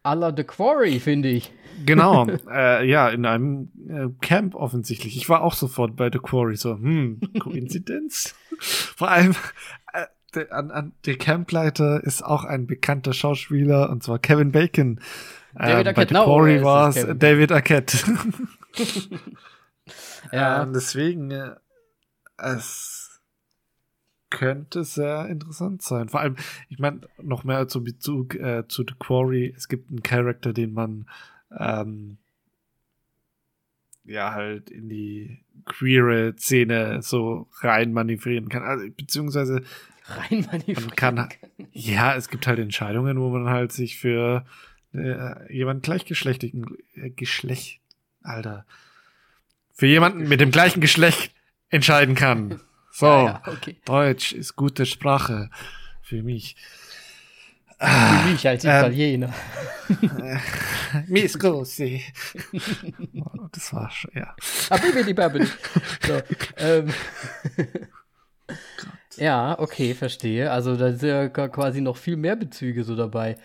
A la The Quarry, finde ich. Genau, äh, ja, in einem äh, Camp offensichtlich. Ich war auch sofort bei The Quarry, so, hm, Koinzidenz? Vor allem, äh, der, an, an, der Campleiter ist auch ein bekannter Schauspieler, und zwar Kevin Bacon. David ähm, Arquette, bei The Quarry war es David Arquette. ja. Ähm, deswegen, äh, es könnte sehr interessant sein. Vor allem, ich meine, noch mehr zu Bezug äh, zu The Quarry. Es gibt einen Charakter, den man ähm, ja halt in die queere Szene so rein manövrieren kann. Also, beziehungsweise rein manövrieren kann. kann. Ja, es gibt halt Entscheidungen, wo man halt sich für äh, jemanden gleichgeschlechtigen äh, Geschlecht, Alter, für jemanden mit dem gleichen Geschlecht entscheiden kann. So, ja, okay. Deutsch ist gute Sprache für mich. Für mich als Italiener. Ähm, Mi scusi. Oh, das war schon, ja. Abibidi babidi. So, ähm. Ja, okay, verstehe. Also da sind ja quasi noch viel mehr Bezüge so dabei.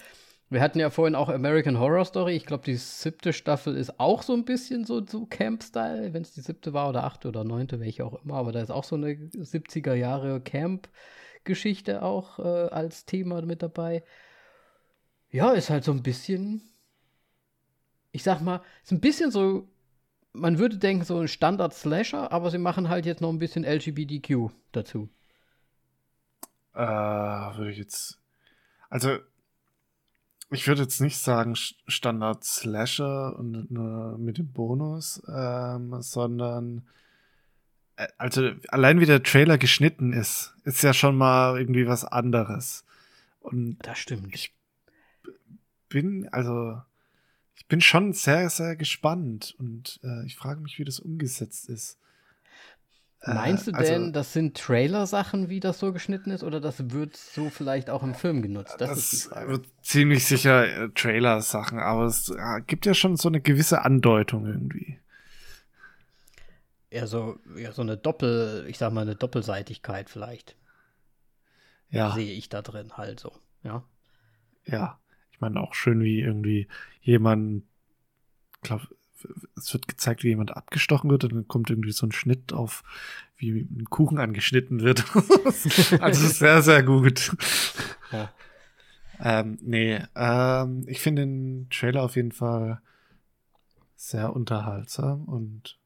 Wir hatten ja vorhin auch American Horror Story. Ich glaube, die siebte Staffel ist auch so ein bisschen so, so Camp-Style, wenn es die siebte war oder achte oder neunte, welche auch immer. Aber da ist auch so eine 70er Jahre Camp-Geschichte auch äh, als Thema mit dabei. Ja, ist halt so ein bisschen, ich sag mal, ist ein bisschen so, man würde denken, so ein Standard-Slasher, aber sie machen halt jetzt noch ein bisschen LGBTQ dazu. Äh, würde ich jetzt. Also, ich würde jetzt nicht sagen Standard Slasher und nur mit dem Bonus, ähm, sondern äh, also allein wie der Trailer geschnitten ist, ist ja schon mal irgendwie was anderes. Und das stimmt. Ich bin, also, ich bin schon sehr, sehr gespannt und äh, ich frage mich, wie das umgesetzt ist. Meinst du äh, also, denn, das sind Trailer-Sachen, wie das so geschnitten ist, oder das wird so vielleicht auch im Film genutzt? Das, das wird ziemlich sicher äh, Trailer-Sachen, aber es äh, gibt ja schon so eine gewisse Andeutung irgendwie. Ja, so, ja, so eine Doppel, ich sag mal, eine Doppelseitigkeit vielleicht. Ja. Sehe ich da drin halt so, ja. Ja. Ich meine auch schön, wie irgendwie jemand, glaube es wird gezeigt, wie jemand abgestochen wird und dann kommt irgendwie so ein Schnitt auf, wie ein Kuchen angeschnitten wird. also sehr, sehr gut. Ja. Ähm, nee, ähm, ich finde den Trailer auf jeden Fall sehr unterhaltsam und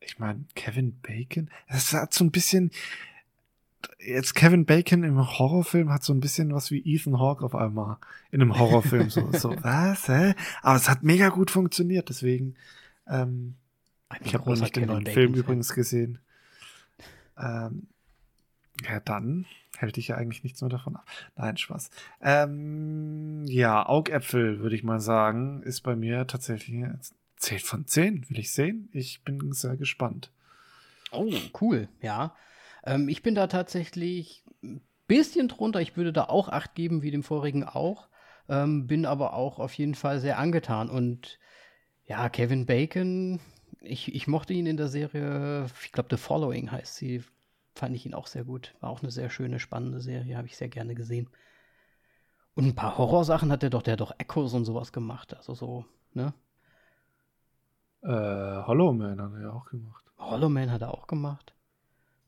ich meine, Kevin Bacon, das hat so ein bisschen, jetzt Kevin Bacon im Horrorfilm hat so ein bisschen was wie Ethan Hawke auf einmal in einem Horrorfilm. So, so was, hä? Aber es hat mega gut funktioniert, deswegen. Ähm, ich habe noch nicht den neuen Film übrigens gesehen. Ähm, ja, dann hält ich ja eigentlich nichts mehr davon ab. Nein, Spaß. Ähm, ja, Augäpfel, würde ich mal sagen, ist bei mir tatsächlich 10 von 10, will ich sehen. Ich bin sehr gespannt. Oh, cool, ja. Ähm, ich bin da tatsächlich ein bisschen drunter. Ich würde da auch acht geben, wie dem vorigen auch. Ähm, bin aber auch auf jeden Fall sehr angetan. Und ja, Kevin Bacon, ich, ich mochte ihn in der Serie, ich glaube, The Following heißt sie. Fand ich ihn auch sehr gut. War auch eine sehr schöne, spannende Serie, habe ich sehr gerne gesehen. Und ein paar Horrorsachen hat er doch, der hat doch Echoes und sowas gemacht. Also so, ne? Äh, Hollow Man hat er ja auch gemacht. Hollow Man hat er auch gemacht.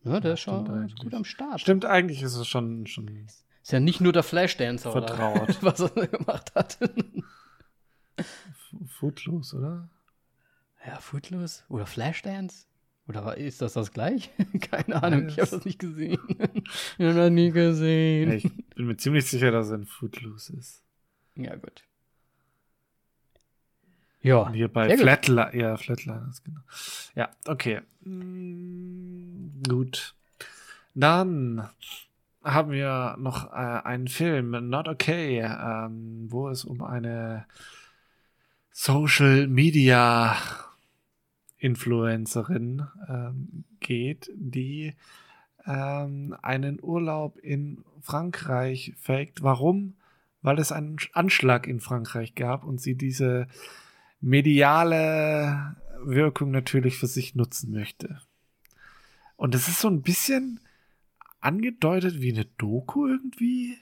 Ne, der ja, ist schon gut am Start. Stimmt, eigentlich ist es schon. schon ist ja nicht nur der Flashdancer, vertraut. Oder, was er gemacht hat. Footloose, oder? Ja, Footloose. Oder Flashdance? Oder ist das das gleich? Keine Ahnung, ich habe das nicht gesehen. ich habe das nie gesehen. Ja, ich bin mir ziemlich sicher, dass er ein Footloose ist. Ja, gut. Ja. Und hier bei Flatline, ja, Flatliners, genau. Ja, okay. Mm, gut. Dann haben wir noch äh, einen Film, Not Okay, ähm, wo es um eine Social Media Influencerin ähm, geht, die ähm, einen Urlaub in Frankreich faked. Warum? Weil es einen Anschlag in Frankreich gab und sie diese mediale Wirkung natürlich für sich nutzen möchte. Und das ist so ein bisschen angedeutet wie eine Doku irgendwie.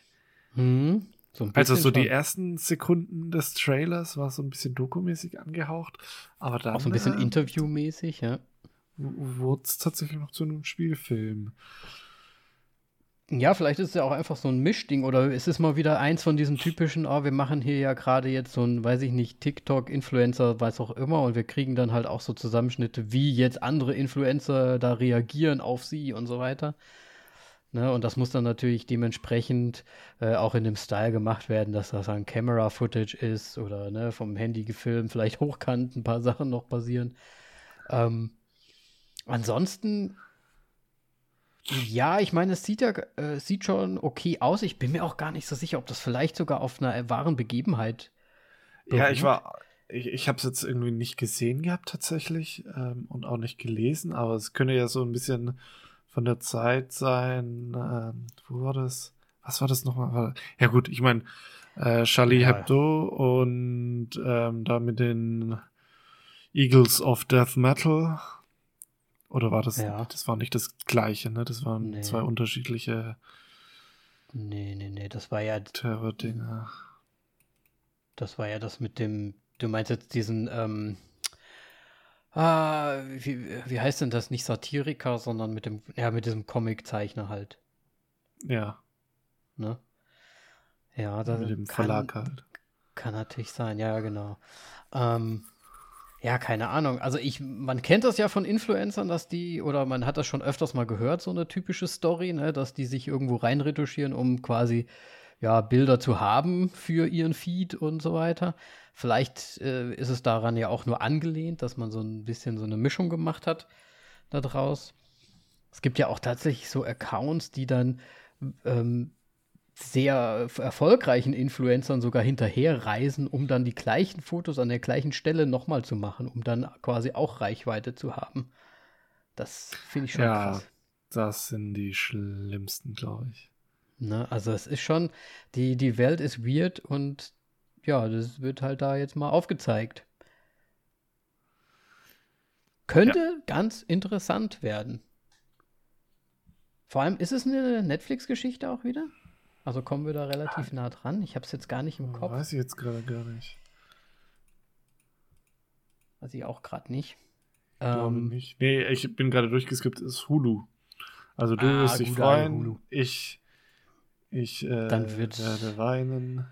Hm, so also so die ersten Sekunden des Trailers war so ein bisschen dokumäßig angehaucht, aber dann auch so ein bisschen äh, interviewmäßig, ja. Wurde es tatsächlich noch zu einem Spielfilm. Ja, vielleicht ist es ja auch einfach so ein Mischding oder ist es mal wieder eins von diesen typischen, oh, wir machen hier ja gerade jetzt so ein, weiß ich nicht, TikTok-Influencer, weiß auch immer und wir kriegen dann halt auch so Zusammenschnitte, wie jetzt andere Influencer da reagieren auf sie und so weiter. Ne, und das muss dann natürlich dementsprechend äh, auch in dem Style gemacht werden, dass das ein Camera-Footage ist oder ne, vom Handy gefilmt, vielleicht hochkant ein paar Sachen noch passieren. Ähm, ansonsten ja, ich meine, es sieht ja äh, sieht schon okay aus. Ich bin mir auch gar nicht so sicher, ob das vielleicht sogar auf einer wahren Begebenheit. Beruht. Ja, ich war, ich, ich habe es jetzt irgendwie nicht gesehen gehabt tatsächlich ähm, und auch nicht gelesen, aber es könnte ja so ein bisschen von der Zeit sein. Ähm, wo war das? was war das nochmal? Ja gut, ich meine, äh, Charlie Ja. Hebdo und ähm, da mit den Eagles of Death Metal. Oder war das? Ja. Das war nicht das gleiche, ne? Das waren Nee. zwei unterschiedliche Nee, nee, nee, das war ja, Terror-Dinger. das war ja das mit dem, du meinst jetzt diesen, ähm, ah, wie, wie heißt denn das? Nicht Satiriker, sondern mit dem, ja, mit diesem Comiczeichner halt, Ja, ne? Ja, das mit dem kann, Verlag halt. Kann natürlich sein, ja, ja, genau. Ähm, ja, keine Ahnung. Also ich, man kennt das ja von Influencern, dass die, oder man hat das schon öfters mal gehört, so eine typische Story, ne, dass die sich irgendwo reinretuschieren, um quasi ja, Bilder zu haben für ihren Feed und so weiter. Vielleicht äh, ist es daran ja auch nur angelehnt, dass man so ein bisschen so eine Mischung gemacht hat da draus. Es gibt ja auch tatsächlich so Accounts, die dann ähm, sehr erfolgreichen Influencern sogar hinterherreisen, um dann die gleichen Fotos an der gleichen Stelle nochmal zu machen, um dann quasi auch Reichweite zu haben. Das finde ich schon Ja, krass. das sind die schlimmsten, glaube ich. Ne? Also es ist schon, die, die Welt ist weird und ja, das wird halt da jetzt mal aufgezeigt. Könnte ganz interessant werden. Vor allem, ist es eine Netflix-Geschichte auch wieder? Also kommen wir da relativ nah dran. Ich habe es jetzt gar nicht im Kopf. Weiß ich jetzt gerade gar nicht. Weiß ich auch gerade nicht. Glaube Ähm, nicht. Nee, ich bin gerade durchgeskippt, ist Hulu. Also du Ah, wirst dich freuen. Hulu. Ich, ich äh, Dann wird's- werde weinen.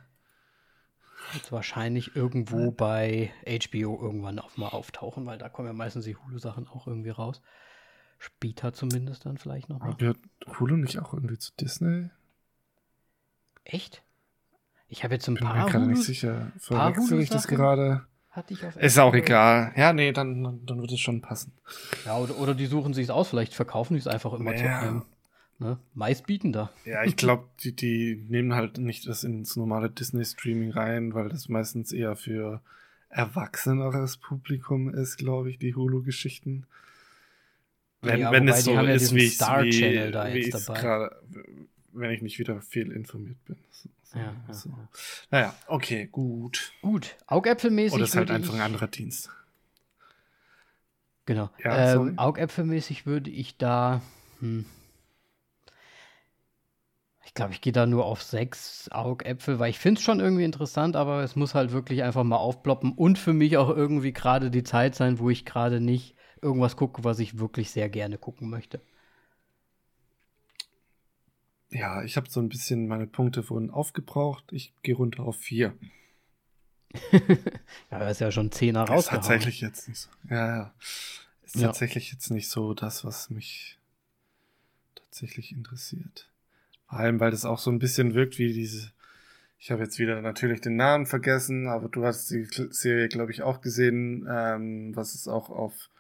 wird wahrscheinlich irgendwo bei HBO irgendwann auch mal auftauchen, weil da kommen ja meistens die Hulu-Sachen auch irgendwie raus. Später zumindest dann vielleicht noch mal. Gehört Hulu nicht auch irgendwie zu Disney? Echt? Ich habe jetzt ein Bin mir paar gerade nicht sicher. Verwechsel ich das gerade? ich Ist auch egal. Ja, nee, dann, dann wird es schon passen. Ja, oder, oder die suchen sich aus, vielleicht verkaufen die es einfach immer zu Ja. einem. Ne? Meistbietender. Ja, ich glaube, die, die nehmen halt nicht das ins normale Disney-Streaming rein, weil das meistens eher für erwachseneres Publikum ist, glaube ich, die Hulu-Geschichten. Wenn, Ja, wenn es so ja ist, diesen wie ich Star wie, Channel da wie jetzt ich's dabei. gerade, wenn ich nicht wieder viel informiert bin. So, Ja, so. ja. Naja, okay, gut. Gut, augäpfelmäßig. Oder ist halt einfach ein anderer Dienst. Genau. Ja, ähm, Augäpfelmäßig würde ich da. Hm, ich glaube, ich gehe da nur auf sechs Augäpfel, weil ich finde es schon irgendwie interessant, aber es muss halt wirklich einfach mal aufploppen und für mich auch irgendwie gerade die Zeit sein, wo ich gerade nicht irgendwas gucke, was ich wirklich sehr gerne gucken möchte. Ja, ich habe so ein bisschen, meine Punkte wurden aufgebraucht. Ich gehe runter auf vier. Ja, da ist ja schon Zehner Ist rausgehauen. tatsächlich jetzt nicht so. Ja, ja. Ist Ja. tatsächlich jetzt nicht so das, was mich tatsächlich interessiert. Vor allem, weil das auch so ein bisschen wirkt wie diese. Ich habe jetzt wieder natürlich den Namen vergessen, aber du hast die Serie, glaube ich, auch gesehen, ähm, was es auch auf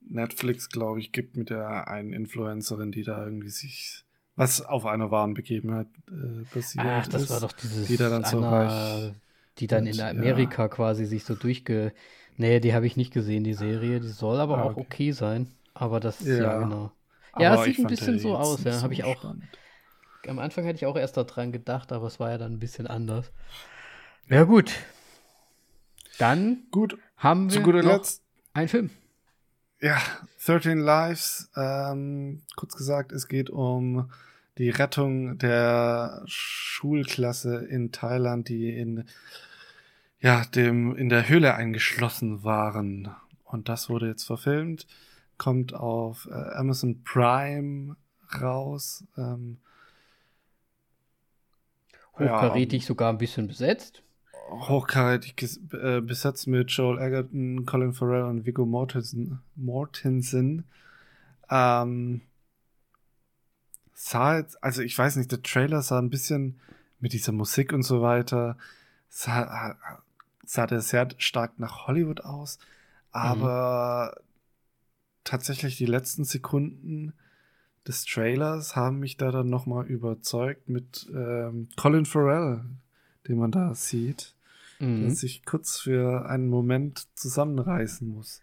Netflix, glaube ich, gibt mit der einen Influencerin, die da irgendwie sich was auf einer wahren Begebenheit äh, basiert Ach, das ist. war doch dieses die da dann so reich die dann und, in ja. Amerika quasi sich so durchge. Nee, die habe ich nicht gesehen, die Serie. Die soll aber Ah, auch okay. okay sein. Aber das, ja, Ja. genau. Ja, es sieht ein bisschen so aus, ja, so habe ich auch. spannend. Am Anfang hätte ich auch erst daran gedacht, aber es war ja dann ein bisschen anders. Ja, gut. Dann Gut, haben wir zu guter noch Letzt einen Film. Ja, 13 Lives. Ähm, kurz gesagt, es geht um die Rettung der Schulklasse in Thailand, die in, ja, dem, in der Höhle eingeschlossen waren. Und das wurde jetzt verfilmt, kommt auf äh, Amazon Prime raus. Ähm, Hochkarätig sogar ein bisschen besetzt. Hochkarätig äh, besetzt mit Joel Egerton, Colin Farrell und Viggo Mortensen. Mortensen. Ähm, sah jetzt, also ich weiß nicht, der Trailer sah ein bisschen mit dieser Musik und so weiter, sah, sah der sehr stark nach Hollywood aus, aber tatsächlich die letzten Sekunden des Trailers haben mich da dann nochmal überzeugt mit ähm, Colin Farrell, den man da sieht der Mhm. sich kurz für einen Moment zusammenreißen muss.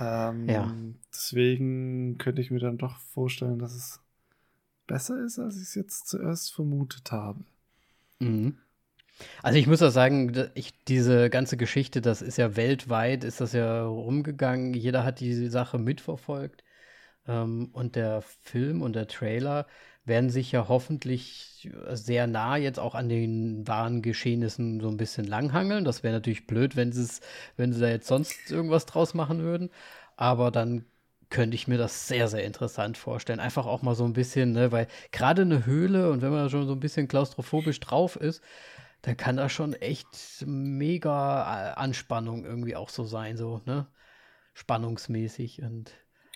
Ähm, Ja. Deswegen könnte ich mir dann doch vorstellen, dass es besser ist, als ich es jetzt zuerst vermutet habe. Mhm. Also ich muss auch sagen, ich, diese ganze Geschichte, das ist ja weltweit, ist das ja rumgegangen. Jeder hat diese Sache mitverfolgt. Ähm, und der Film und der Trailer werden sich ja hoffentlich sehr nah jetzt auch an den wahren Geschehnissen so ein bisschen langhangeln. Das wäre natürlich blöd, wenn sie wenn sie da jetzt sonst irgendwas draus machen würden. Aber dann könnte ich mir das sehr, sehr interessant vorstellen. Einfach auch mal so ein bisschen, ne, weil gerade eine Höhle und wenn man schon so ein bisschen klaustrophobisch drauf ist, dann kann da schon echt mega Anspannung irgendwie auch so sein, so, ne? Spannungsmäßig und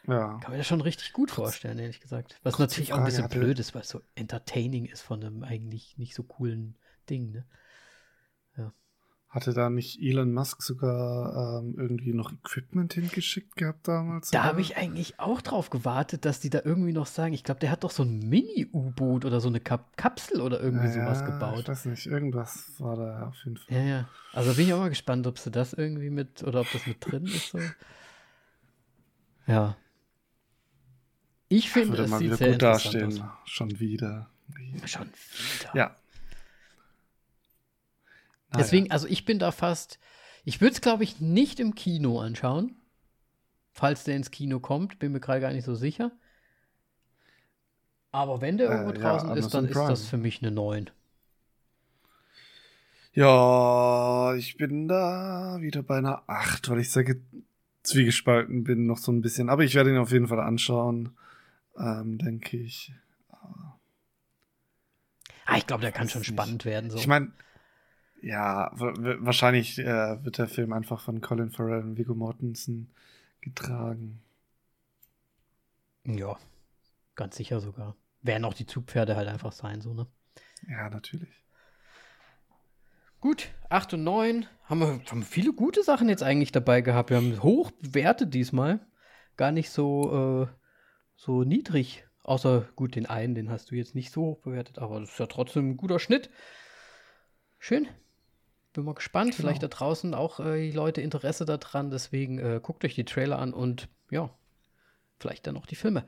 ja. Kann mir das schon richtig gut vorstellen, ehrlich gesagt. Was Kurze natürlich auch ein bisschen hatte. blöd ist, weil es so entertaining ist von einem eigentlich nicht so coolen Ding, ne? Ja. Hatte da nicht Elon Musk sogar ähm, irgendwie noch Equipment hingeschickt gehabt damals? Da habe ich eigentlich auch drauf gewartet, dass die da irgendwie noch sagen, ich glaube, der hat doch so ein Mini-U-Boot oder so eine Kap Kapsel oder irgendwie ja, sowas gebaut. Ich weiß nicht, irgendwas war da auf jeden Fall. Ja, ja. Also bin ich auch mal gespannt, ob sie das irgendwie mit, oder ob das mit drin ist. So. Ja. Ich finde, es mal wieder sehr gut dastehen. Schon wieder. Schon wieder. Ja. Deswegen, ja. also ich bin da fast. Ich würde es, glaube ich, nicht im Kino anschauen. Falls der ins Kino kommt, bin mir gerade gar nicht so sicher. Aber wenn der irgendwo äh, draußen ja, ist, dann ist das für mich eine 9. Ja, ich bin da wieder bei einer 8, weil ich sage, zwiegespalten bin noch so ein bisschen. Aber ich werde ihn auf jeden Fall anschauen ähm, denke ich. Ah, ich glaube, der kann schon nicht. spannend werden. So. Ich meine, ja, wahrscheinlich äh, wird der Film einfach von Colin Farrell und Viggo Mortensen getragen. Ja, ganz sicher sogar. Werden auch die Zugpferde halt einfach sein, so, ne? Ja, natürlich. Gut, 8 und 9 haben wir haben viele gute Sachen jetzt eigentlich dabei gehabt. Wir haben hoch bewertet diesmal. Gar nicht so äh, so niedrig. Außer gut, den einen, den hast du jetzt nicht so hoch bewertet, aber das ist ja trotzdem ein guter Schnitt. Schön. Bin mal gespannt. Genau. Vielleicht da draußen auch äh, die Leute Interesse daran. Deswegen äh, guckt euch die Trailer an und ja, vielleicht dann auch die Filme.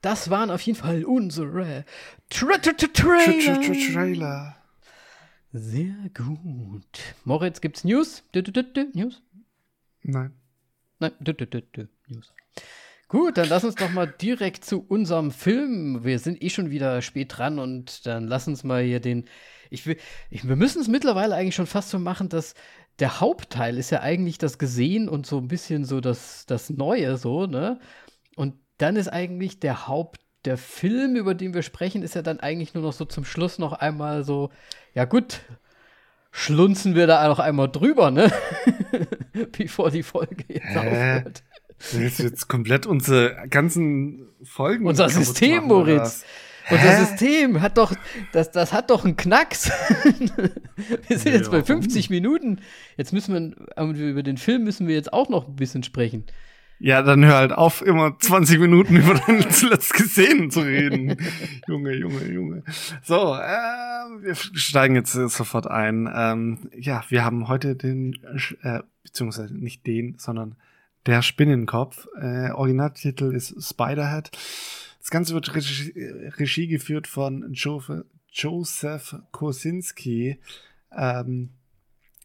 Das waren auf jeden Fall unsere Tra Tra Tra Trailer. Tra Trailer. Sehr gut. Moritz, gibt's News? Du, du, du, News? Nein. Nein, News. Gut, dann lass uns doch mal direkt zu unserem Film. Wir sind eh schon wieder spät dran und dann lass uns mal hier den. Ich will, ich, wir müssen es mittlerweile eigentlich schon fast so machen, dass der Hauptteil ist ja eigentlich das Gesehen und so ein bisschen so das, das Neue, so, ne? Und dann ist eigentlich der Haupt, der Film, über den wir sprechen, ist ja dann eigentlich nur noch so zum Schluss noch einmal so, ja gut, schlunzen wir da noch einmal drüber, ne? Bevor die Folge jetzt Hä? aufhört. Willst du jetzt komplett unsere ganzen Folgen. Unser System, machen, Moritz. Unser System hat doch, das, das hat doch einen Knacks. wir sind ja, jetzt bei 50 Minuten. Jetzt müssen wir, über den Film müssen wir jetzt auch noch ein bisschen sprechen. Ja, dann hör halt auf, immer 20 Minuten über dein zuletzt gesehen zu reden. Junge, Junge, Junge. So, äh, wir steigen jetzt sofort ein. Ähm, ja, wir haben heute den, äh, beziehungsweise nicht den, sondern der Spinnenkopf. Äh, Originaltitel ist Spiderhead. Das Ganze wird Regie, Regie geführt von jo Joseph Kosinski, ähm,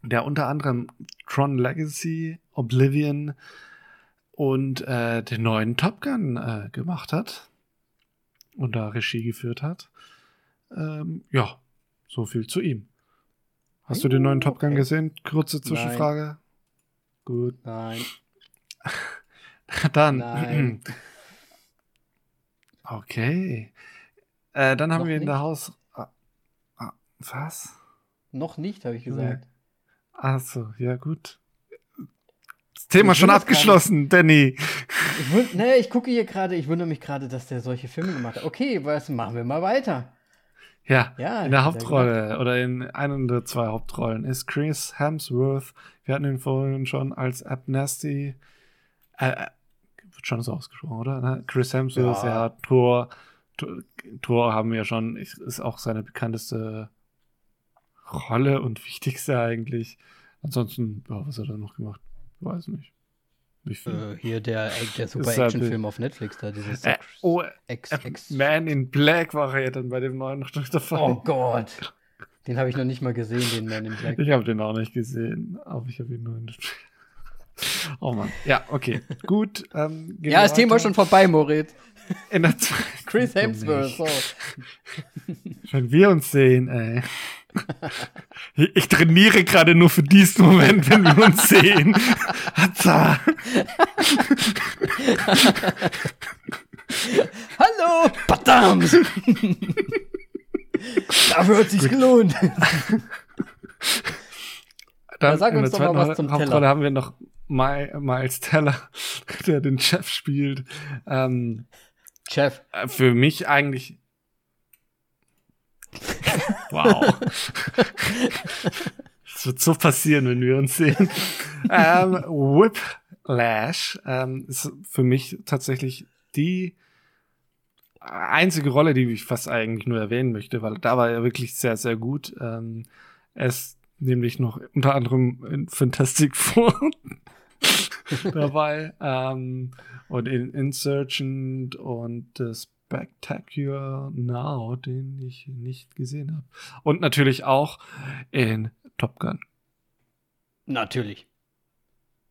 der unter anderem Tron Legacy, Oblivion und äh, den neuen Top Gun äh, gemacht hat und da Regie geführt hat. Ähm, ja, so viel zu ihm. Hast du den neuen Top Gun okay. gesehen? Kurze Zwischenfrage. Nein. Gut. Nein. Dann. Nein. Okay. Äh, dann haben Noch wir in der Haus. Ah, ah, was? Noch nicht, habe ich gesagt. Nee. Achso, ja, gut. Das Thema ich schon abgeschlossen, Danny. Ich, nee, ich gucke hier gerade, ich wundere mich gerade, dass der solche Filme gemacht hat. Okay, was machen wir mal weiter? Ja, ja in der Hauptrolle oder in einer der zwei Hauptrollen ist Chris Hemsworth. Wir hatten ihn vorhin schon als Abnasty äh, wird schon so ausgesprochen, oder? Ne? Chris Hemsworth, ja, ja Thor, Thor haben wir schon, ist auch seine bekannteste Rolle und wichtigste eigentlich. Ansonsten, ja, was hat er noch gemacht? Ich weiß nicht. Äh, hier der, der Super-Action-Film auf Netflix, da dieses äh, oh, Ex, Ex Man in Black war er ja dann bei dem neuen noch dabei. Oh Gott. Den habe ich noch nicht mal gesehen, den Man in Black. Ich habe den auch nicht gesehen, aber ich habe ihn nur in der Oh Mann. Ja, okay. Gut. Ähm, ja, das Thema ist schon vorbei, Moritz. In der Chris Hemsworth. So. Wenn wir uns sehen, ey. Ich trainiere gerade nur für diesen Moment, wenn wir uns sehen. Hatza. Hallo! Verdammt! Dafür hat sich gelohnt. Dann, sag uns doch mal was zum Hauptrolle Teller. haben wir noch Miles Teller, der den Chef spielt. Ähm, Chef. Äh, für mich eigentlich. wow. das wird so passieren, wenn wir uns sehen. ähm, Whiplash ähm, ist für mich tatsächlich die einzige Rolle, die ich fast eigentlich nur erwähnen möchte, weil da war er wirklich sehr, sehr gut. Ähm, er ist nämlich noch unter anderem in Fantastic Four dabei ähm, und in Insurgent und The Spectacular Now, den ich nicht gesehen habe. Und natürlich auch in Top Gun. Natürlich.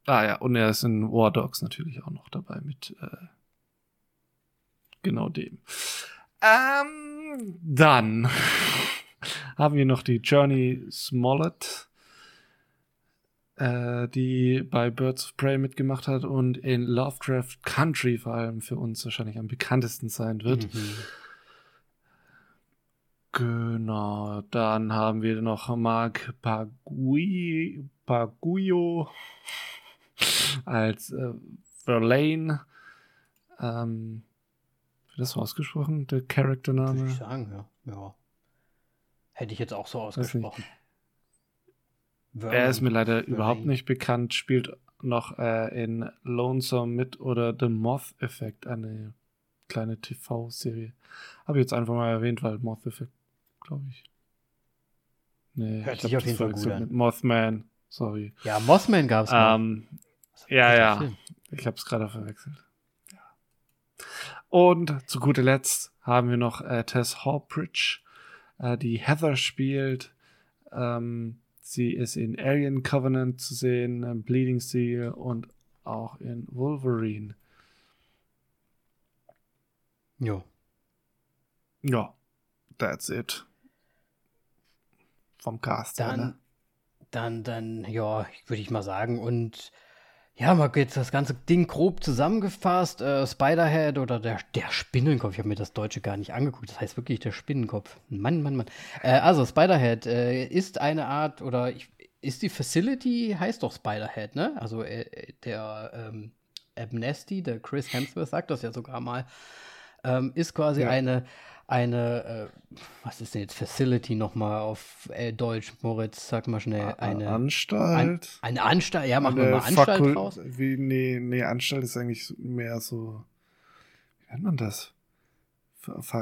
Ah ja, und er ist in War Dogs natürlich auch noch dabei mit äh, genau dem. Ähm, dann haben wir noch die Journey Smollett, äh, die bei Birds of Prey mitgemacht hat und in Lovecraft Country vor allem für uns wahrscheinlich am bekanntesten sein wird. Mhm. Genau, dann haben wir noch Mark Pagui, Paguyo als äh, Verlaine. Ähm, wird das so ausgesprochen, der Charaktername? Würde ich sagen, ja. ja. Hätte ich jetzt auch so ausgesprochen. Er ist mir leider Verlaine. überhaupt nicht bekannt, spielt noch äh, in Lonesome mit oder The Moth Effect, eine kleine TV-Serie. Habe ich jetzt einfach mal erwähnt, weil Moth Effect, glaube ich. Nee, Hört ich sich auf jeden Fall gut an. Mit Mothman, sorry. Ja, Mothman gab es ähm, Ja, ja. Film. Ich habe es gerade verwechselt. Ja. Und zu guter Letzt haben wir noch äh, Tess Hawbridge, äh, die Heather spielt. Ähm, sie ist in Alien Covenant zu sehen, äh, Bleeding Seal und auch in Wolverine. Ja. Ja, that's it. Vom Cast. Dann, oder? dann, dann, ja, würde ich mal sagen. Und ja, mal jetzt das ganze Ding grob zusammengefasst. Äh, Spiderhead oder der, der Spinnenkopf. Ich habe mir das Deutsche gar nicht angeguckt. Das heißt wirklich der Spinnenkopf. Mann, Mann, Mann. Äh, also, Spiderhead äh, ist eine Art oder ich, ist die Facility, heißt doch Spiderhead, ne? Also, äh, der ähm, Amnesty, der Chris Hemsworth sagt das ja sogar mal, ähm, ist quasi ja. eine eine, äh, was ist denn jetzt Facility nochmal auf äh, Deutsch, Moritz, sag mal schnell. Eine Anstalt? An, eine Anstalt, ja, machen wir mal Anstalt Fakul raus. Wie, nee, nee, Anstalt ist eigentlich mehr so, wie nennt man das?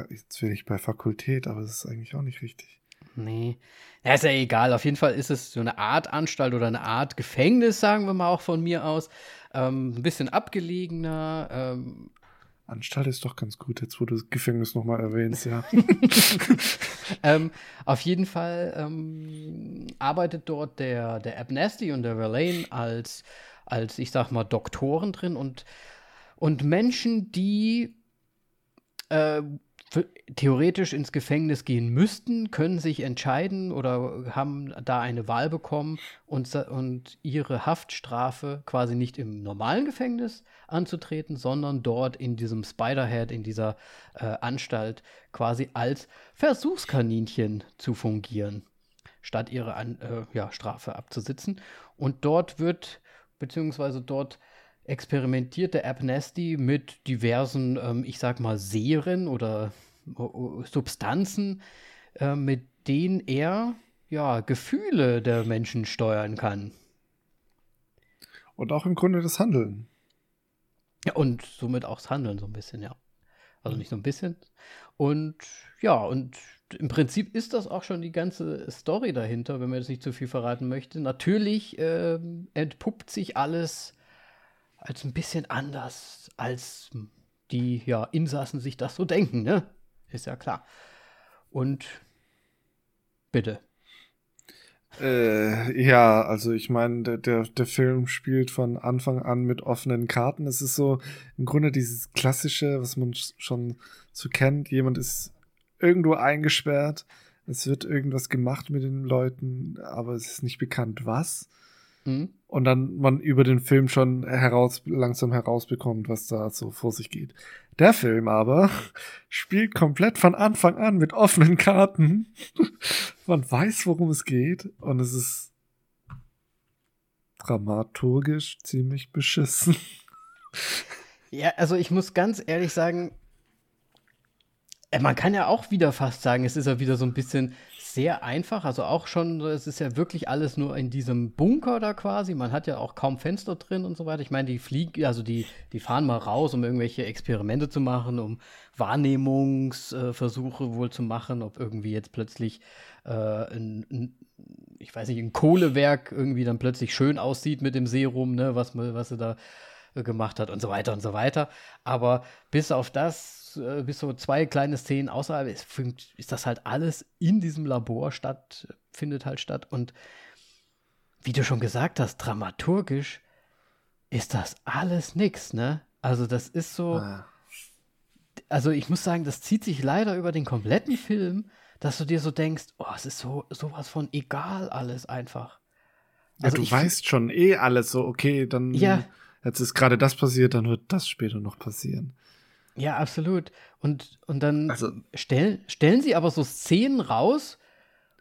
Jetzt will ich bei Fakultät, aber das ist eigentlich auch nicht richtig. Nee. Ja, ist ja egal. Auf jeden Fall ist es so eine Art Anstalt oder eine Art Gefängnis, sagen wir mal auch von mir aus. Ähm, ein bisschen abgelegener, ähm, Anstalt ist doch ganz gut, jetzt wo du das Gefängnis nochmal erwähnst, ja. ähm, auf jeden Fall ähm, arbeitet dort der, der Abnasty und der Verlaine als, als, ich sag mal, Doktoren drin und, und Menschen, die äh, theoretisch ins Gefängnis gehen müssten, können sich entscheiden oder haben da eine Wahl bekommen und, und ihre Haftstrafe quasi nicht im normalen Gefängnis anzutreten, sondern dort in diesem Spiderhead, in dieser äh, Anstalt quasi als Versuchskaninchen zu fungieren, statt ihre An äh, ja, Strafe abzusitzen. Und dort wird, beziehungsweise dort experimentiert der Abnasty mit diversen, ähm, ich sag mal, Serien oder uh, Substanzen, äh, mit denen er ja Gefühle der Menschen steuern kann. Und auch im Grunde das Handeln. Ja, und somit auch das Handeln so ein bisschen, ja. Also nicht so ein bisschen. Und ja, und im Prinzip ist das auch schon die ganze Story dahinter, wenn man jetzt nicht zu viel verraten möchte. Natürlich äh, entpuppt sich alles als ein bisschen anders, als die ja, Insassen sich das so denken, ne? Ist ja klar. Und bitte. Äh, ja, also ich meine, der, der, der Film spielt von Anfang an mit offenen Karten. Es ist so im Grunde dieses klassische, was man schon so kennt. Jemand ist irgendwo eingesperrt, es wird irgendwas gemacht mit den Leuten, aber es ist nicht bekannt, was. Mhm. Und dann man über den Film schon heraus, langsam herausbekommt, was da so vor sich geht. Der Film aber spielt komplett von Anfang an mit offenen Karten. man weiß, worum es geht und es ist dramaturgisch ziemlich beschissen. Ja, also ich muss ganz ehrlich sagen, äh, man kann ja auch wieder fast sagen, es ist ja wieder so ein bisschen sehr einfach. Also auch schon, es ist ja wirklich alles nur in diesem Bunker da quasi. Man hat ja auch kaum Fenster drin und so weiter. Ich meine, die fliegen, also die, die fahren mal raus, um irgendwelche Experimente zu machen, um Wahrnehmungsversuche wohl zu machen, ob irgendwie jetzt plötzlich äh, ein, ein, ich weiß nicht, ein Kohlewerk irgendwie dann plötzlich schön aussieht mit dem Serum, ne, was, was sie da äh, gemacht hat und so weiter und so weiter. Aber bis auf das äh, bis so zwei kleine Szenen außerhalb ist, ist das halt alles in diesem Labor statt, findet halt statt. Und wie du schon gesagt hast, dramaturgisch ist das alles nix, ne? Also das ist so. Ah. Also ich muss sagen, das zieht sich leider über den kompletten Film, dass du dir so denkst, oh, es ist so sowas von egal alles einfach. Also ja, du weißt schon eh alles so, okay, dann ja. jetzt ist gerade das passiert, dann wird das später noch passieren. Ja, absolut. Und, und dann also, stellen, stellen sie aber so Szenen raus,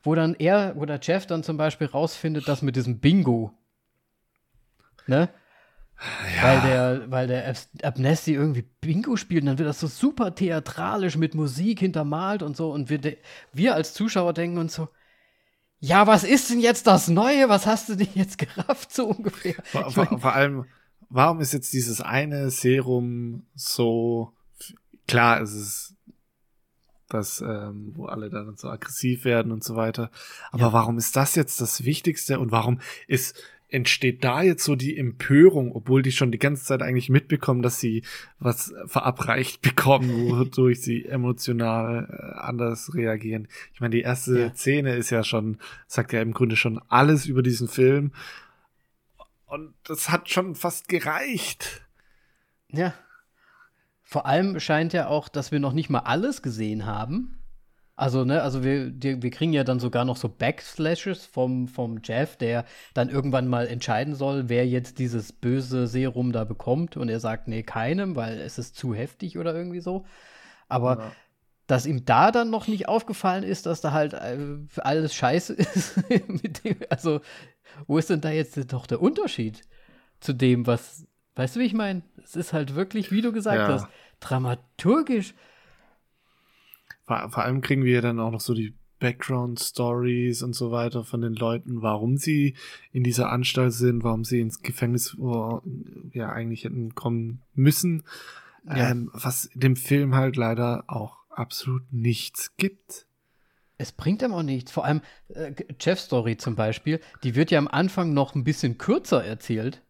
wo dann er oder Jeff dann zum Beispiel rausfindet, dass mit diesem Bingo. Ne? Ja. Weil der, weil der Abnesti irgendwie Bingo spielt und dann wird das so super theatralisch mit Musik hintermalt und so. Und wir, wir als Zuschauer denken uns so, ja, was ist denn jetzt das Neue? Was hast du denn jetzt gerafft, so ungefähr? Vor, vor, vor allem, warum ist jetzt dieses eine Serum so klar, es ist das, ähm, wo alle dann so aggressiv werden und so weiter. Aber ja. warum ist das jetzt das Wichtigste und warum ist entsteht da jetzt so die Empörung, obwohl die schon die ganze Zeit eigentlich mitbekommen, dass sie was verabreicht bekommen, wodurch sie emotional äh, anders reagieren. Ich meine, die erste ja. Szene ist ja schon, sagt ja im Grunde schon alles über diesen Film. Und das hat schon fast gereicht. Ja. Vor allem scheint ja auch, dass wir noch nicht mal alles gesehen haben. Also, ne, also wir, die, wir kriegen ja dann sogar noch so Backslashes vom, vom Jeff, der dann irgendwann mal entscheiden soll, wer jetzt dieses böse Serum da bekommt. Und er sagt, nee, keinem, weil es ist zu heftig oder irgendwie so. Aber ja. dass ihm da dann noch nicht aufgefallen ist, dass da halt äh, alles scheiße ist. dem, also, wo ist denn da jetzt doch der Unterschied zu dem, was Weißt du, wie ich meine? Es ist halt wirklich, wie du gesagt ja. hast, dramaturgisch. Vor, vor, allem kriegen wir dann auch noch so die Background-Stories und so weiter von den Leuten, warum sie in dieser Anstalt sind, warum sie ins Gefängnis oh, ja eigentlich hätten kommen müssen. Ja. Ähm, was dem Film halt leider auch absolut nichts gibt. Es bringt ihm auch nichts. Vor allem äh, Jeff Story zum Beispiel, die wird ja am Anfang noch ein bisschen kürzer erzählt.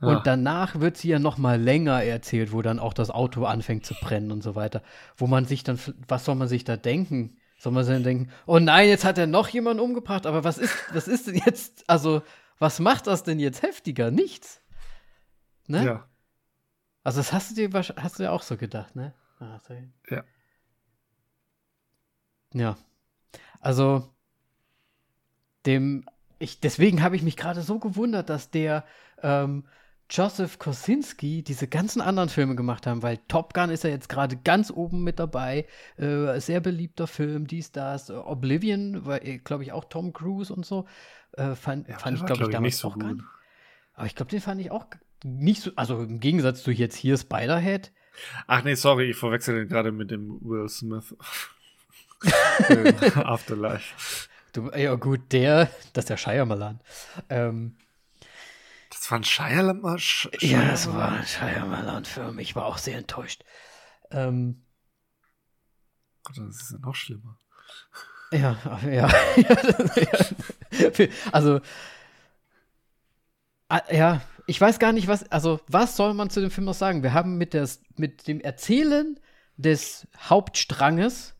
Und ah. danach wird sie ja noch mal länger erzählt, wo dann auch das Auto anfängt zu brennen und so weiter. Wo man sich dann, was soll man sich da denken? Soll man sich dann denken, oh nein, jetzt hat er noch jemanden umgebracht, aber was ist, was ist denn jetzt, also, was macht das denn jetzt heftiger? Nichts. Ne? Ja. Also, das hast du dir, hast du ja auch so gedacht, ne? Ah, ja. Ja. Also, dem, ich, deswegen habe ich mich gerade so gewundert, dass der, ähm, Joseph Kosinski diese ganzen anderen Filme gemacht haben, weil Top Gun ist ja jetzt gerade ganz oben mit dabei. Äh, sehr beliebter Film, dies, das. Oblivion war, äh, glaube ich, auch Tom Cruise und so. Äh, fand, ja, fand ich, glaube ich, damals nicht so auch gut. nicht. Aber ich glaube, den fand ich auch nicht so, also im Gegensatz zu jetzt hier Spider-Head. Ach nee, sorry, ich verwechsel den gerade mit dem Will Smith. Afterlife. Du, ja gut, der, das ist der Shyamalan. Ähm, das war ein Shyamalan? Sch ja, das war ein Shyamalan-Film. Ich war auch sehr enttäuscht. Ähm, Gott, das ist ja noch schlimmer. Ja, ja. also, ja, ich weiß gar nicht, was, also was soll man zu dem Film noch sagen? Wir haben mit, der, mit dem Erzählen des Hauptstranges,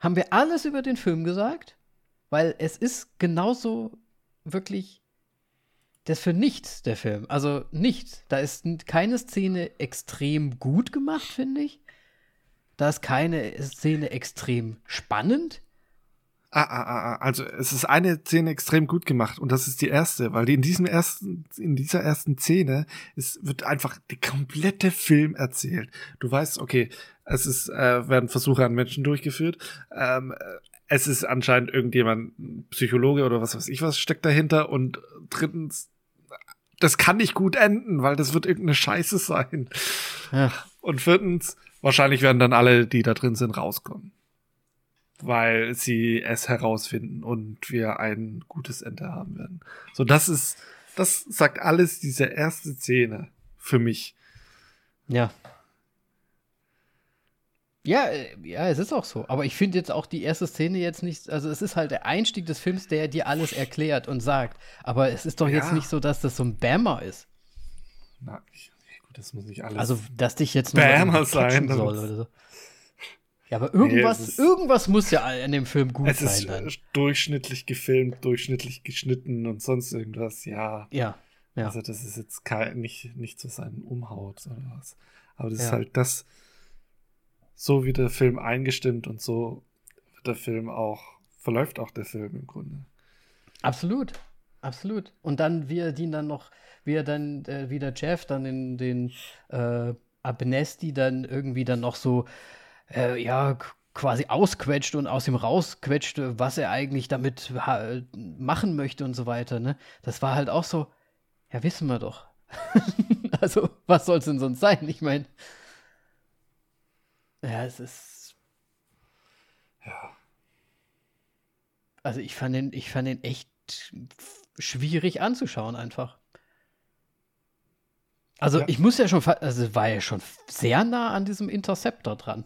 haben wir alles über den Film gesagt, weil es ist genauso wirklich das für nichts, der Film. Also nichts. Da ist keine Szene extrem gut gemacht, finde ich. Da ist keine Szene extrem spannend. Ah, ah, ah, ah, also es ist eine Szene extrem gut gemacht und das ist die erste, weil in diesem ersten, in dieser ersten Szene es wird einfach die komplette Film erzählt. Du weißt, okay, es ist, äh, werden Versuche an Menschen durchgeführt. Ähm, es ist anscheinend irgendjemand, Psychologe oder was weiß ich was steckt dahinter und drittens, das kann nicht gut enden, weil das wird irgendeine Scheiße sein. Ja. Und viertens, wahrscheinlich werden dann alle, die da drin sind, rauskommen weil sie es herausfinden und wir ein gutes Ende haben werden. So, das ist, das sagt alles diese erste Szene für mich. Ja. Ja, äh, ja, es ist auch so. Aber ich finde jetzt auch die erste Szene jetzt nicht, also es ist halt der Einstieg des Films, der dir alles erklärt und sagt. Aber es ist doch ja. jetzt nicht so, dass das so ein Bammer ist. Na, ich, gut, das muss nicht alles. Also, dass dich jetzt nur Bammer sein soll oder so. Ja, aber irgendwas, nee, irgendwas muss ja in dem Film gut es sein. Es ist dann. durchschnittlich gefilmt, durchschnittlich geschnitten und sonst irgendwas, ja. Ja. ja. Also das ist jetzt kein, nicht, nicht so sein Umhaut oder was. Aber das ja. ist halt das, so wie der Film eingestimmt und so wird der Film auch, verläuft auch der Film im Grunde. Absolut, absolut. Und dann, wie er den dann noch, wie er dann, äh, wie der Jeff dann in den äh, Abnesti dann irgendwie dann noch so äh, ja, quasi ausquetscht und aus ihm rausquetscht, was er eigentlich damit machen möchte und so weiter. Ne? Das war halt auch so, ja, wissen wir doch. also, was soll es denn sonst sein? Ich meine, ja, es ist. Ja. Also, ich fand den, ich fand den echt schwierig anzuschauen, einfach. Also, ja. ich muss ja schon, also, war ja schon sehr nah an diesem Interceptor dran.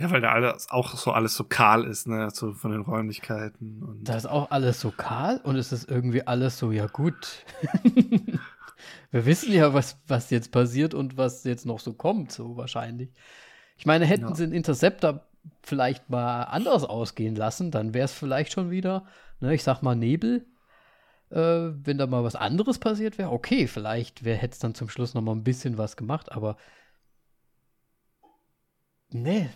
Ja, weil da alles auch so alles so kahl ist, ne, so von den Räumlichkeiten. Und da ist auch alles so kahl und es ist irgendwie alles so, ja gut. Wir wissen ja, was, was jetzt passiert und was jetzt noch so kommt, so wahrscheinlich. Ich meine, hätten ja. sie den Interceptor vielleicht mal anders ausgehen lassen, dann wäre es vielleicht schon wieder, ne, ich sag mal, Nebel. Äh, wenn da mal was anderes passiert wäre, okay, vielleicht hätte es dann zum Schluss noch mal ein bisschen was gemacht, aber nee,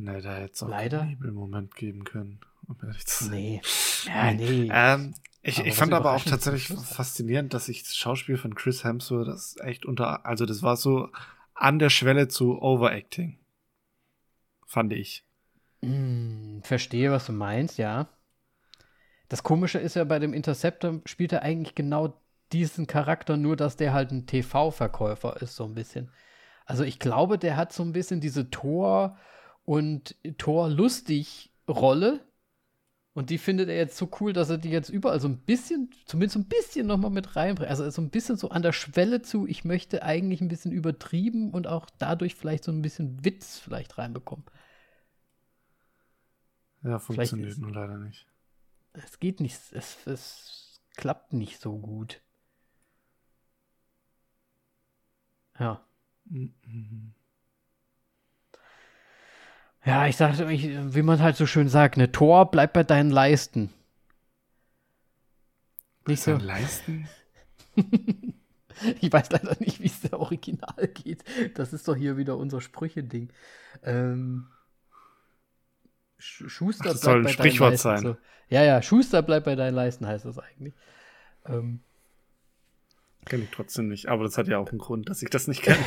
Ne, da hätte es auch Leider. einen Nebelmoment geben können, um ehrlich zu sein. Nee. Ja, nee. Ähm, ich, ich fand aber auch tatsächlich faszinierend, dass ich das Schauspiel von Chris Hemsworth, das echt unter, also das war so an der Schwelle zu Overacting. Fand ich. Hm, verstehe, was du meinst, ja. Das Komische ist ja, bei dem Interceptor spielt er eigentlich genau diesen Charakter, nur dass der halt ein TV-Verkäufer ist, so ein bisschen. Also ich glaube, der hat so ein bisschen diese Tor- und Thor lustig Rolle. Und die findet er jetzt so cool, dass er die jetzt überall so ein bisschen, zumindest so ein bisschen nochmal mit reinbringt. Also so ein bisschen so an der Schwelle zu, ich möchte eigentlich ein bisschen übertrieben und auch dadurch vielleicht so ein bisschen Witz vielleicht reinbekommen. Ja, funktioniert nur leider nicht. Es geht nicht, es, es klappt nicht so gut. Ja. Mhm. Ja, ich sage, wie man halt so schön sagt, ne, Tor bleibt bei deinen Leisten. Nicht so. Leisten? ich weiß leider nicht, wie es der Original geht. Das ist doch hier wieder unser Sprüche-Ding. Ähm, Schuster Ach, das soll ein Sprichwort sein. So. Ja, ja, Schuster bleibt bei deinen Leisten, heißt das eigentlich. Ähm, Kenne ich trotzdem nicht, aber das hat ja auch einen Grund, dass ich das nicht kenne.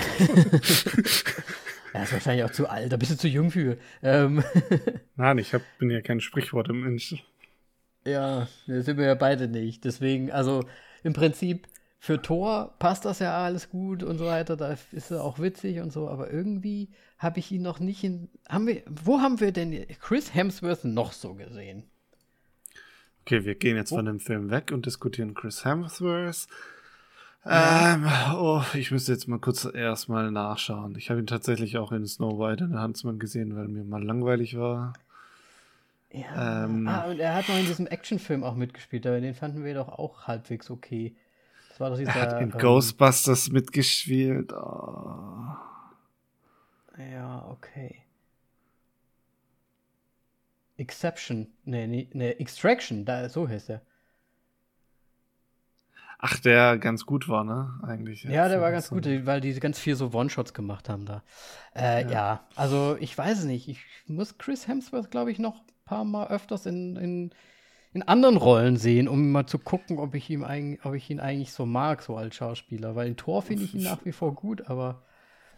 Er ist wahrscheinlich auch zu alt, da bist du zu jung für. Ähm. Nein, ich hab, bin ja kein Sprichwort im Mensch. Ja, das sind wir ja beide nicht. Deswegen, also im Prinzip für Thor passt das ja alles gut und so weiter. Da ist er auch witzig und so, aber irgendwie habe ich ihn noch nicht in. Haben wir, wo haben wir denn Chris Hemsworth noch so gesehen? Okay, wir gehen jetzt wo? von dem Film weg und diskutieren Chris Hemsworth. Ähm, oh, ich müsste jetzt mal kurz erstmal nachschauen. Ich habe ihn tatsächlich auch in Snow White in der Huntsman gesehen, weil mir mal langweilig war. Ja. Ähm, ah, und er hat noch in diesem Actionfilm auch mitgespielt, aber den fanden wir doch auch halbwegs okay. Das war doch dieser. er hat in ähm, Ghostbusters mitgespielt. Oh. Ja, okay. Exception. Nee, nee, nee, Extraction, da, so heißt er. Ach, der ganz gut war, ne? Eigentlich. Ja, der war ganz gut, weil die ganz viel so One-Shots gemacht haben da. Äh, Ja. ja. also ich weiß nicht. Ich muss Chris Hemsworth, glaube ich, noch ein paar Mal öfters in, in, in anderen Rollen sehen, um mal zu gucken, ob ich, ihm eigentlich, ob ich ihn eigentlich so mag, so als Schauspieler. Weil in Tor finde ich ihn nach wie vor gut, aber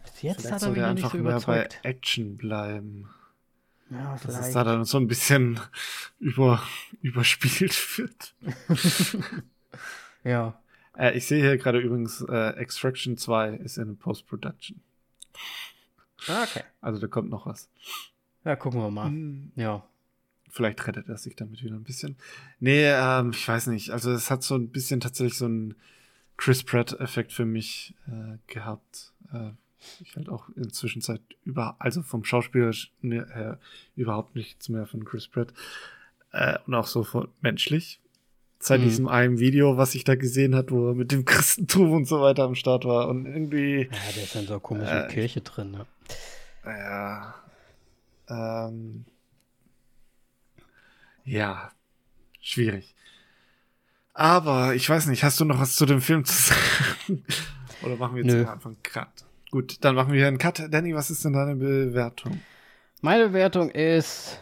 bis jetzt Vielleicht hat er mich noch nicht einfach so mehr bei überzeugt. Action bleiben. Ja, Dass es da dann so ein bisschen über, überspielt wird. ja. Äh, ich sehe hier gerade übrigens, äh, Extraction 2 ist in Post-Production. Ah, Okay. Also da kommt noch was. Ja, gucken wir mal. Hm, Ja. Vielleicht rettet er sich damit wieder ein bisschen. Nee, ähm, ich weiß nicht. Also es hat so ein bisschen tatsächlich so einen Chris Pratt-Effekt für mich äh, gehabt. Äh, ich halt auch in der Zwischenzeit über, also vom Schauspieler her überhaupt nichts mehr von Chris Pratt. Äh, und auch so von, menschlich. Seit Mhm. diesem einen Video, was ich da gesehen hat, wo er mit dem Christentum und so weiter am Start war. Und irgendwie, Ja, der ist in so einer komischen Äh, Kirche drin. Ne? Ja. Ähm, ja, schwierig. Aber ich weiß nicht, hast du noch was zu dem Film zu sagen? Oder machen wir jetzt einfach einen Cut? Gut, dann machen wir hier einen Cut. Danny, was ist denn deine Bewertung? Meine Wertung ist,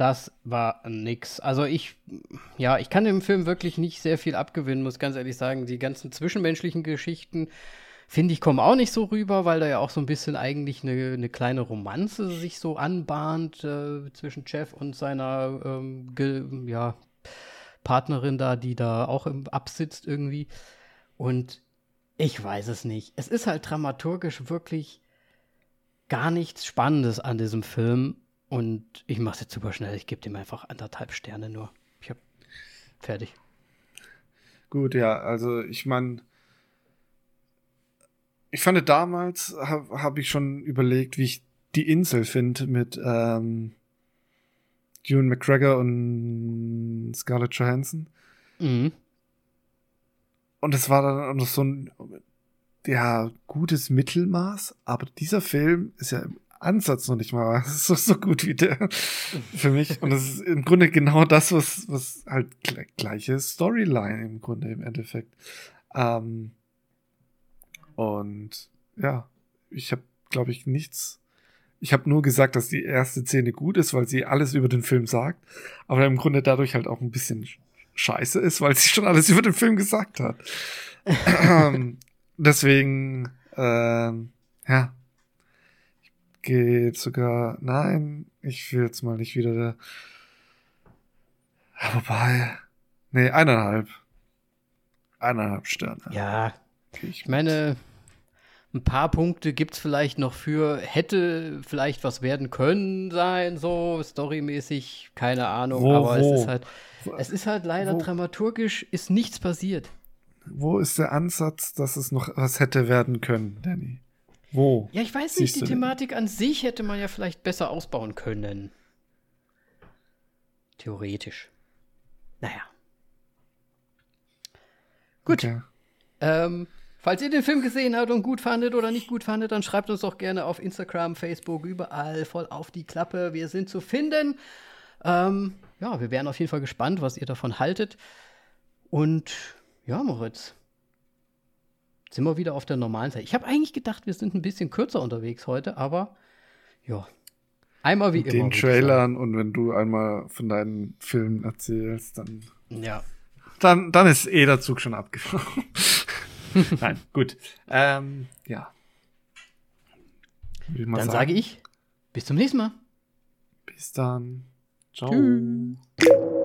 das war nix. Also ich, ja, ich kann dem Film wirklich nicht sehr viel abgewinnen, muss ganz ehrlich sagen. Die ganzen zwischenmenschlichen Geschichten, finde ich, kommen auch nicht so rüber, weil da ja auch so ein bisschen eigentlich eine, eine kleine Romanze sich so anbahnt äh, zwischen Jeff und seiner ähm, ja, Partnerin da, die da auch im absitzt irgendwie. Und ich weiß es nicht. Es ist halt dramaturgisch wirklich gar nichts Spannendes an diesem Film. Und ich mache es jetzt super schnell. Ich gebe dem einfach anderthalb Sterne nur. Ich hab fertig. Gut, ja, also ich meine, ich fand damals, habe hab ich schon überlegt, wie ich die Insel finde mit ähm, Ewan McGregor und Scarlett Johansson. Mhm. Und es war dann auch noch so ein ja, gutes Mittelmaß, aber dieser Film ist ja im Ansatz noch nicht mal so, so gut wie der für mich. Und es ist im Grunde genau das, was, was halt gle- gleiche Storyline im Grunde im Endeffekt. Ähm, und ja, ich habe, glaube ich, nichts. Ich habe nur gesagt, dass die erste Szene gut ist, weil sie alles über den Film sagt, aber im Grunde dadurch halt auch ein bisschen scheiße ist, weil sie schon alles über den Film gesagt hat. Ähm, Deswegen, ähm, ja. Jetzt sogar, nein, ich will jetzt mal nicht wieder da. Wobei, nee, eineinhalb. Eineinhalb Sterne. Ja, ich meine, ein paar Punkte gibt es vielleicht noch für, hätte vielleicht was werden können sein, so storymäßig, keine Ahnung, Wo, aber wo? es ist halt, es ist halt leider Wo? dramaturgisch, ist nichts passiert. Wo ist der Ansatz, dass es noch was hätte werden können, Danny? Wo? Ja, ich weiß nicht, die? Thematik an sich hätte man ja vielleicht besser ausbauen können. Theoretisch. Naja. Gut. Okay. Ähm, falls ihr den Film gesehen habt und gut fandet oder nicht gut fandet, dann schreibt uns doch gerne auf Instagram, Facebook, überall voll auf die Klappe. Wir sind zu finden. Ähm, ja, wir wären auf jeden Fall gespannt, was ihr davon haltet. Und ja, Moritz. Sind wir wieder auf der normalen Zeit. Ich habe eigentlich gedacht, wir sind ein bisschen kürzer unterwegs heute, aber ja. Einmal wie Mit immer. den Trailern und wenn du einmal von deinen Filmen erzählst, dann. Ja. dann, dann ist eh der Zug schon abgefahren. Nein, gut. Ähm, ja. Dann sagen, sage ich, bis zum nächsten Mal. Bis dann. Ciao. Tschüss.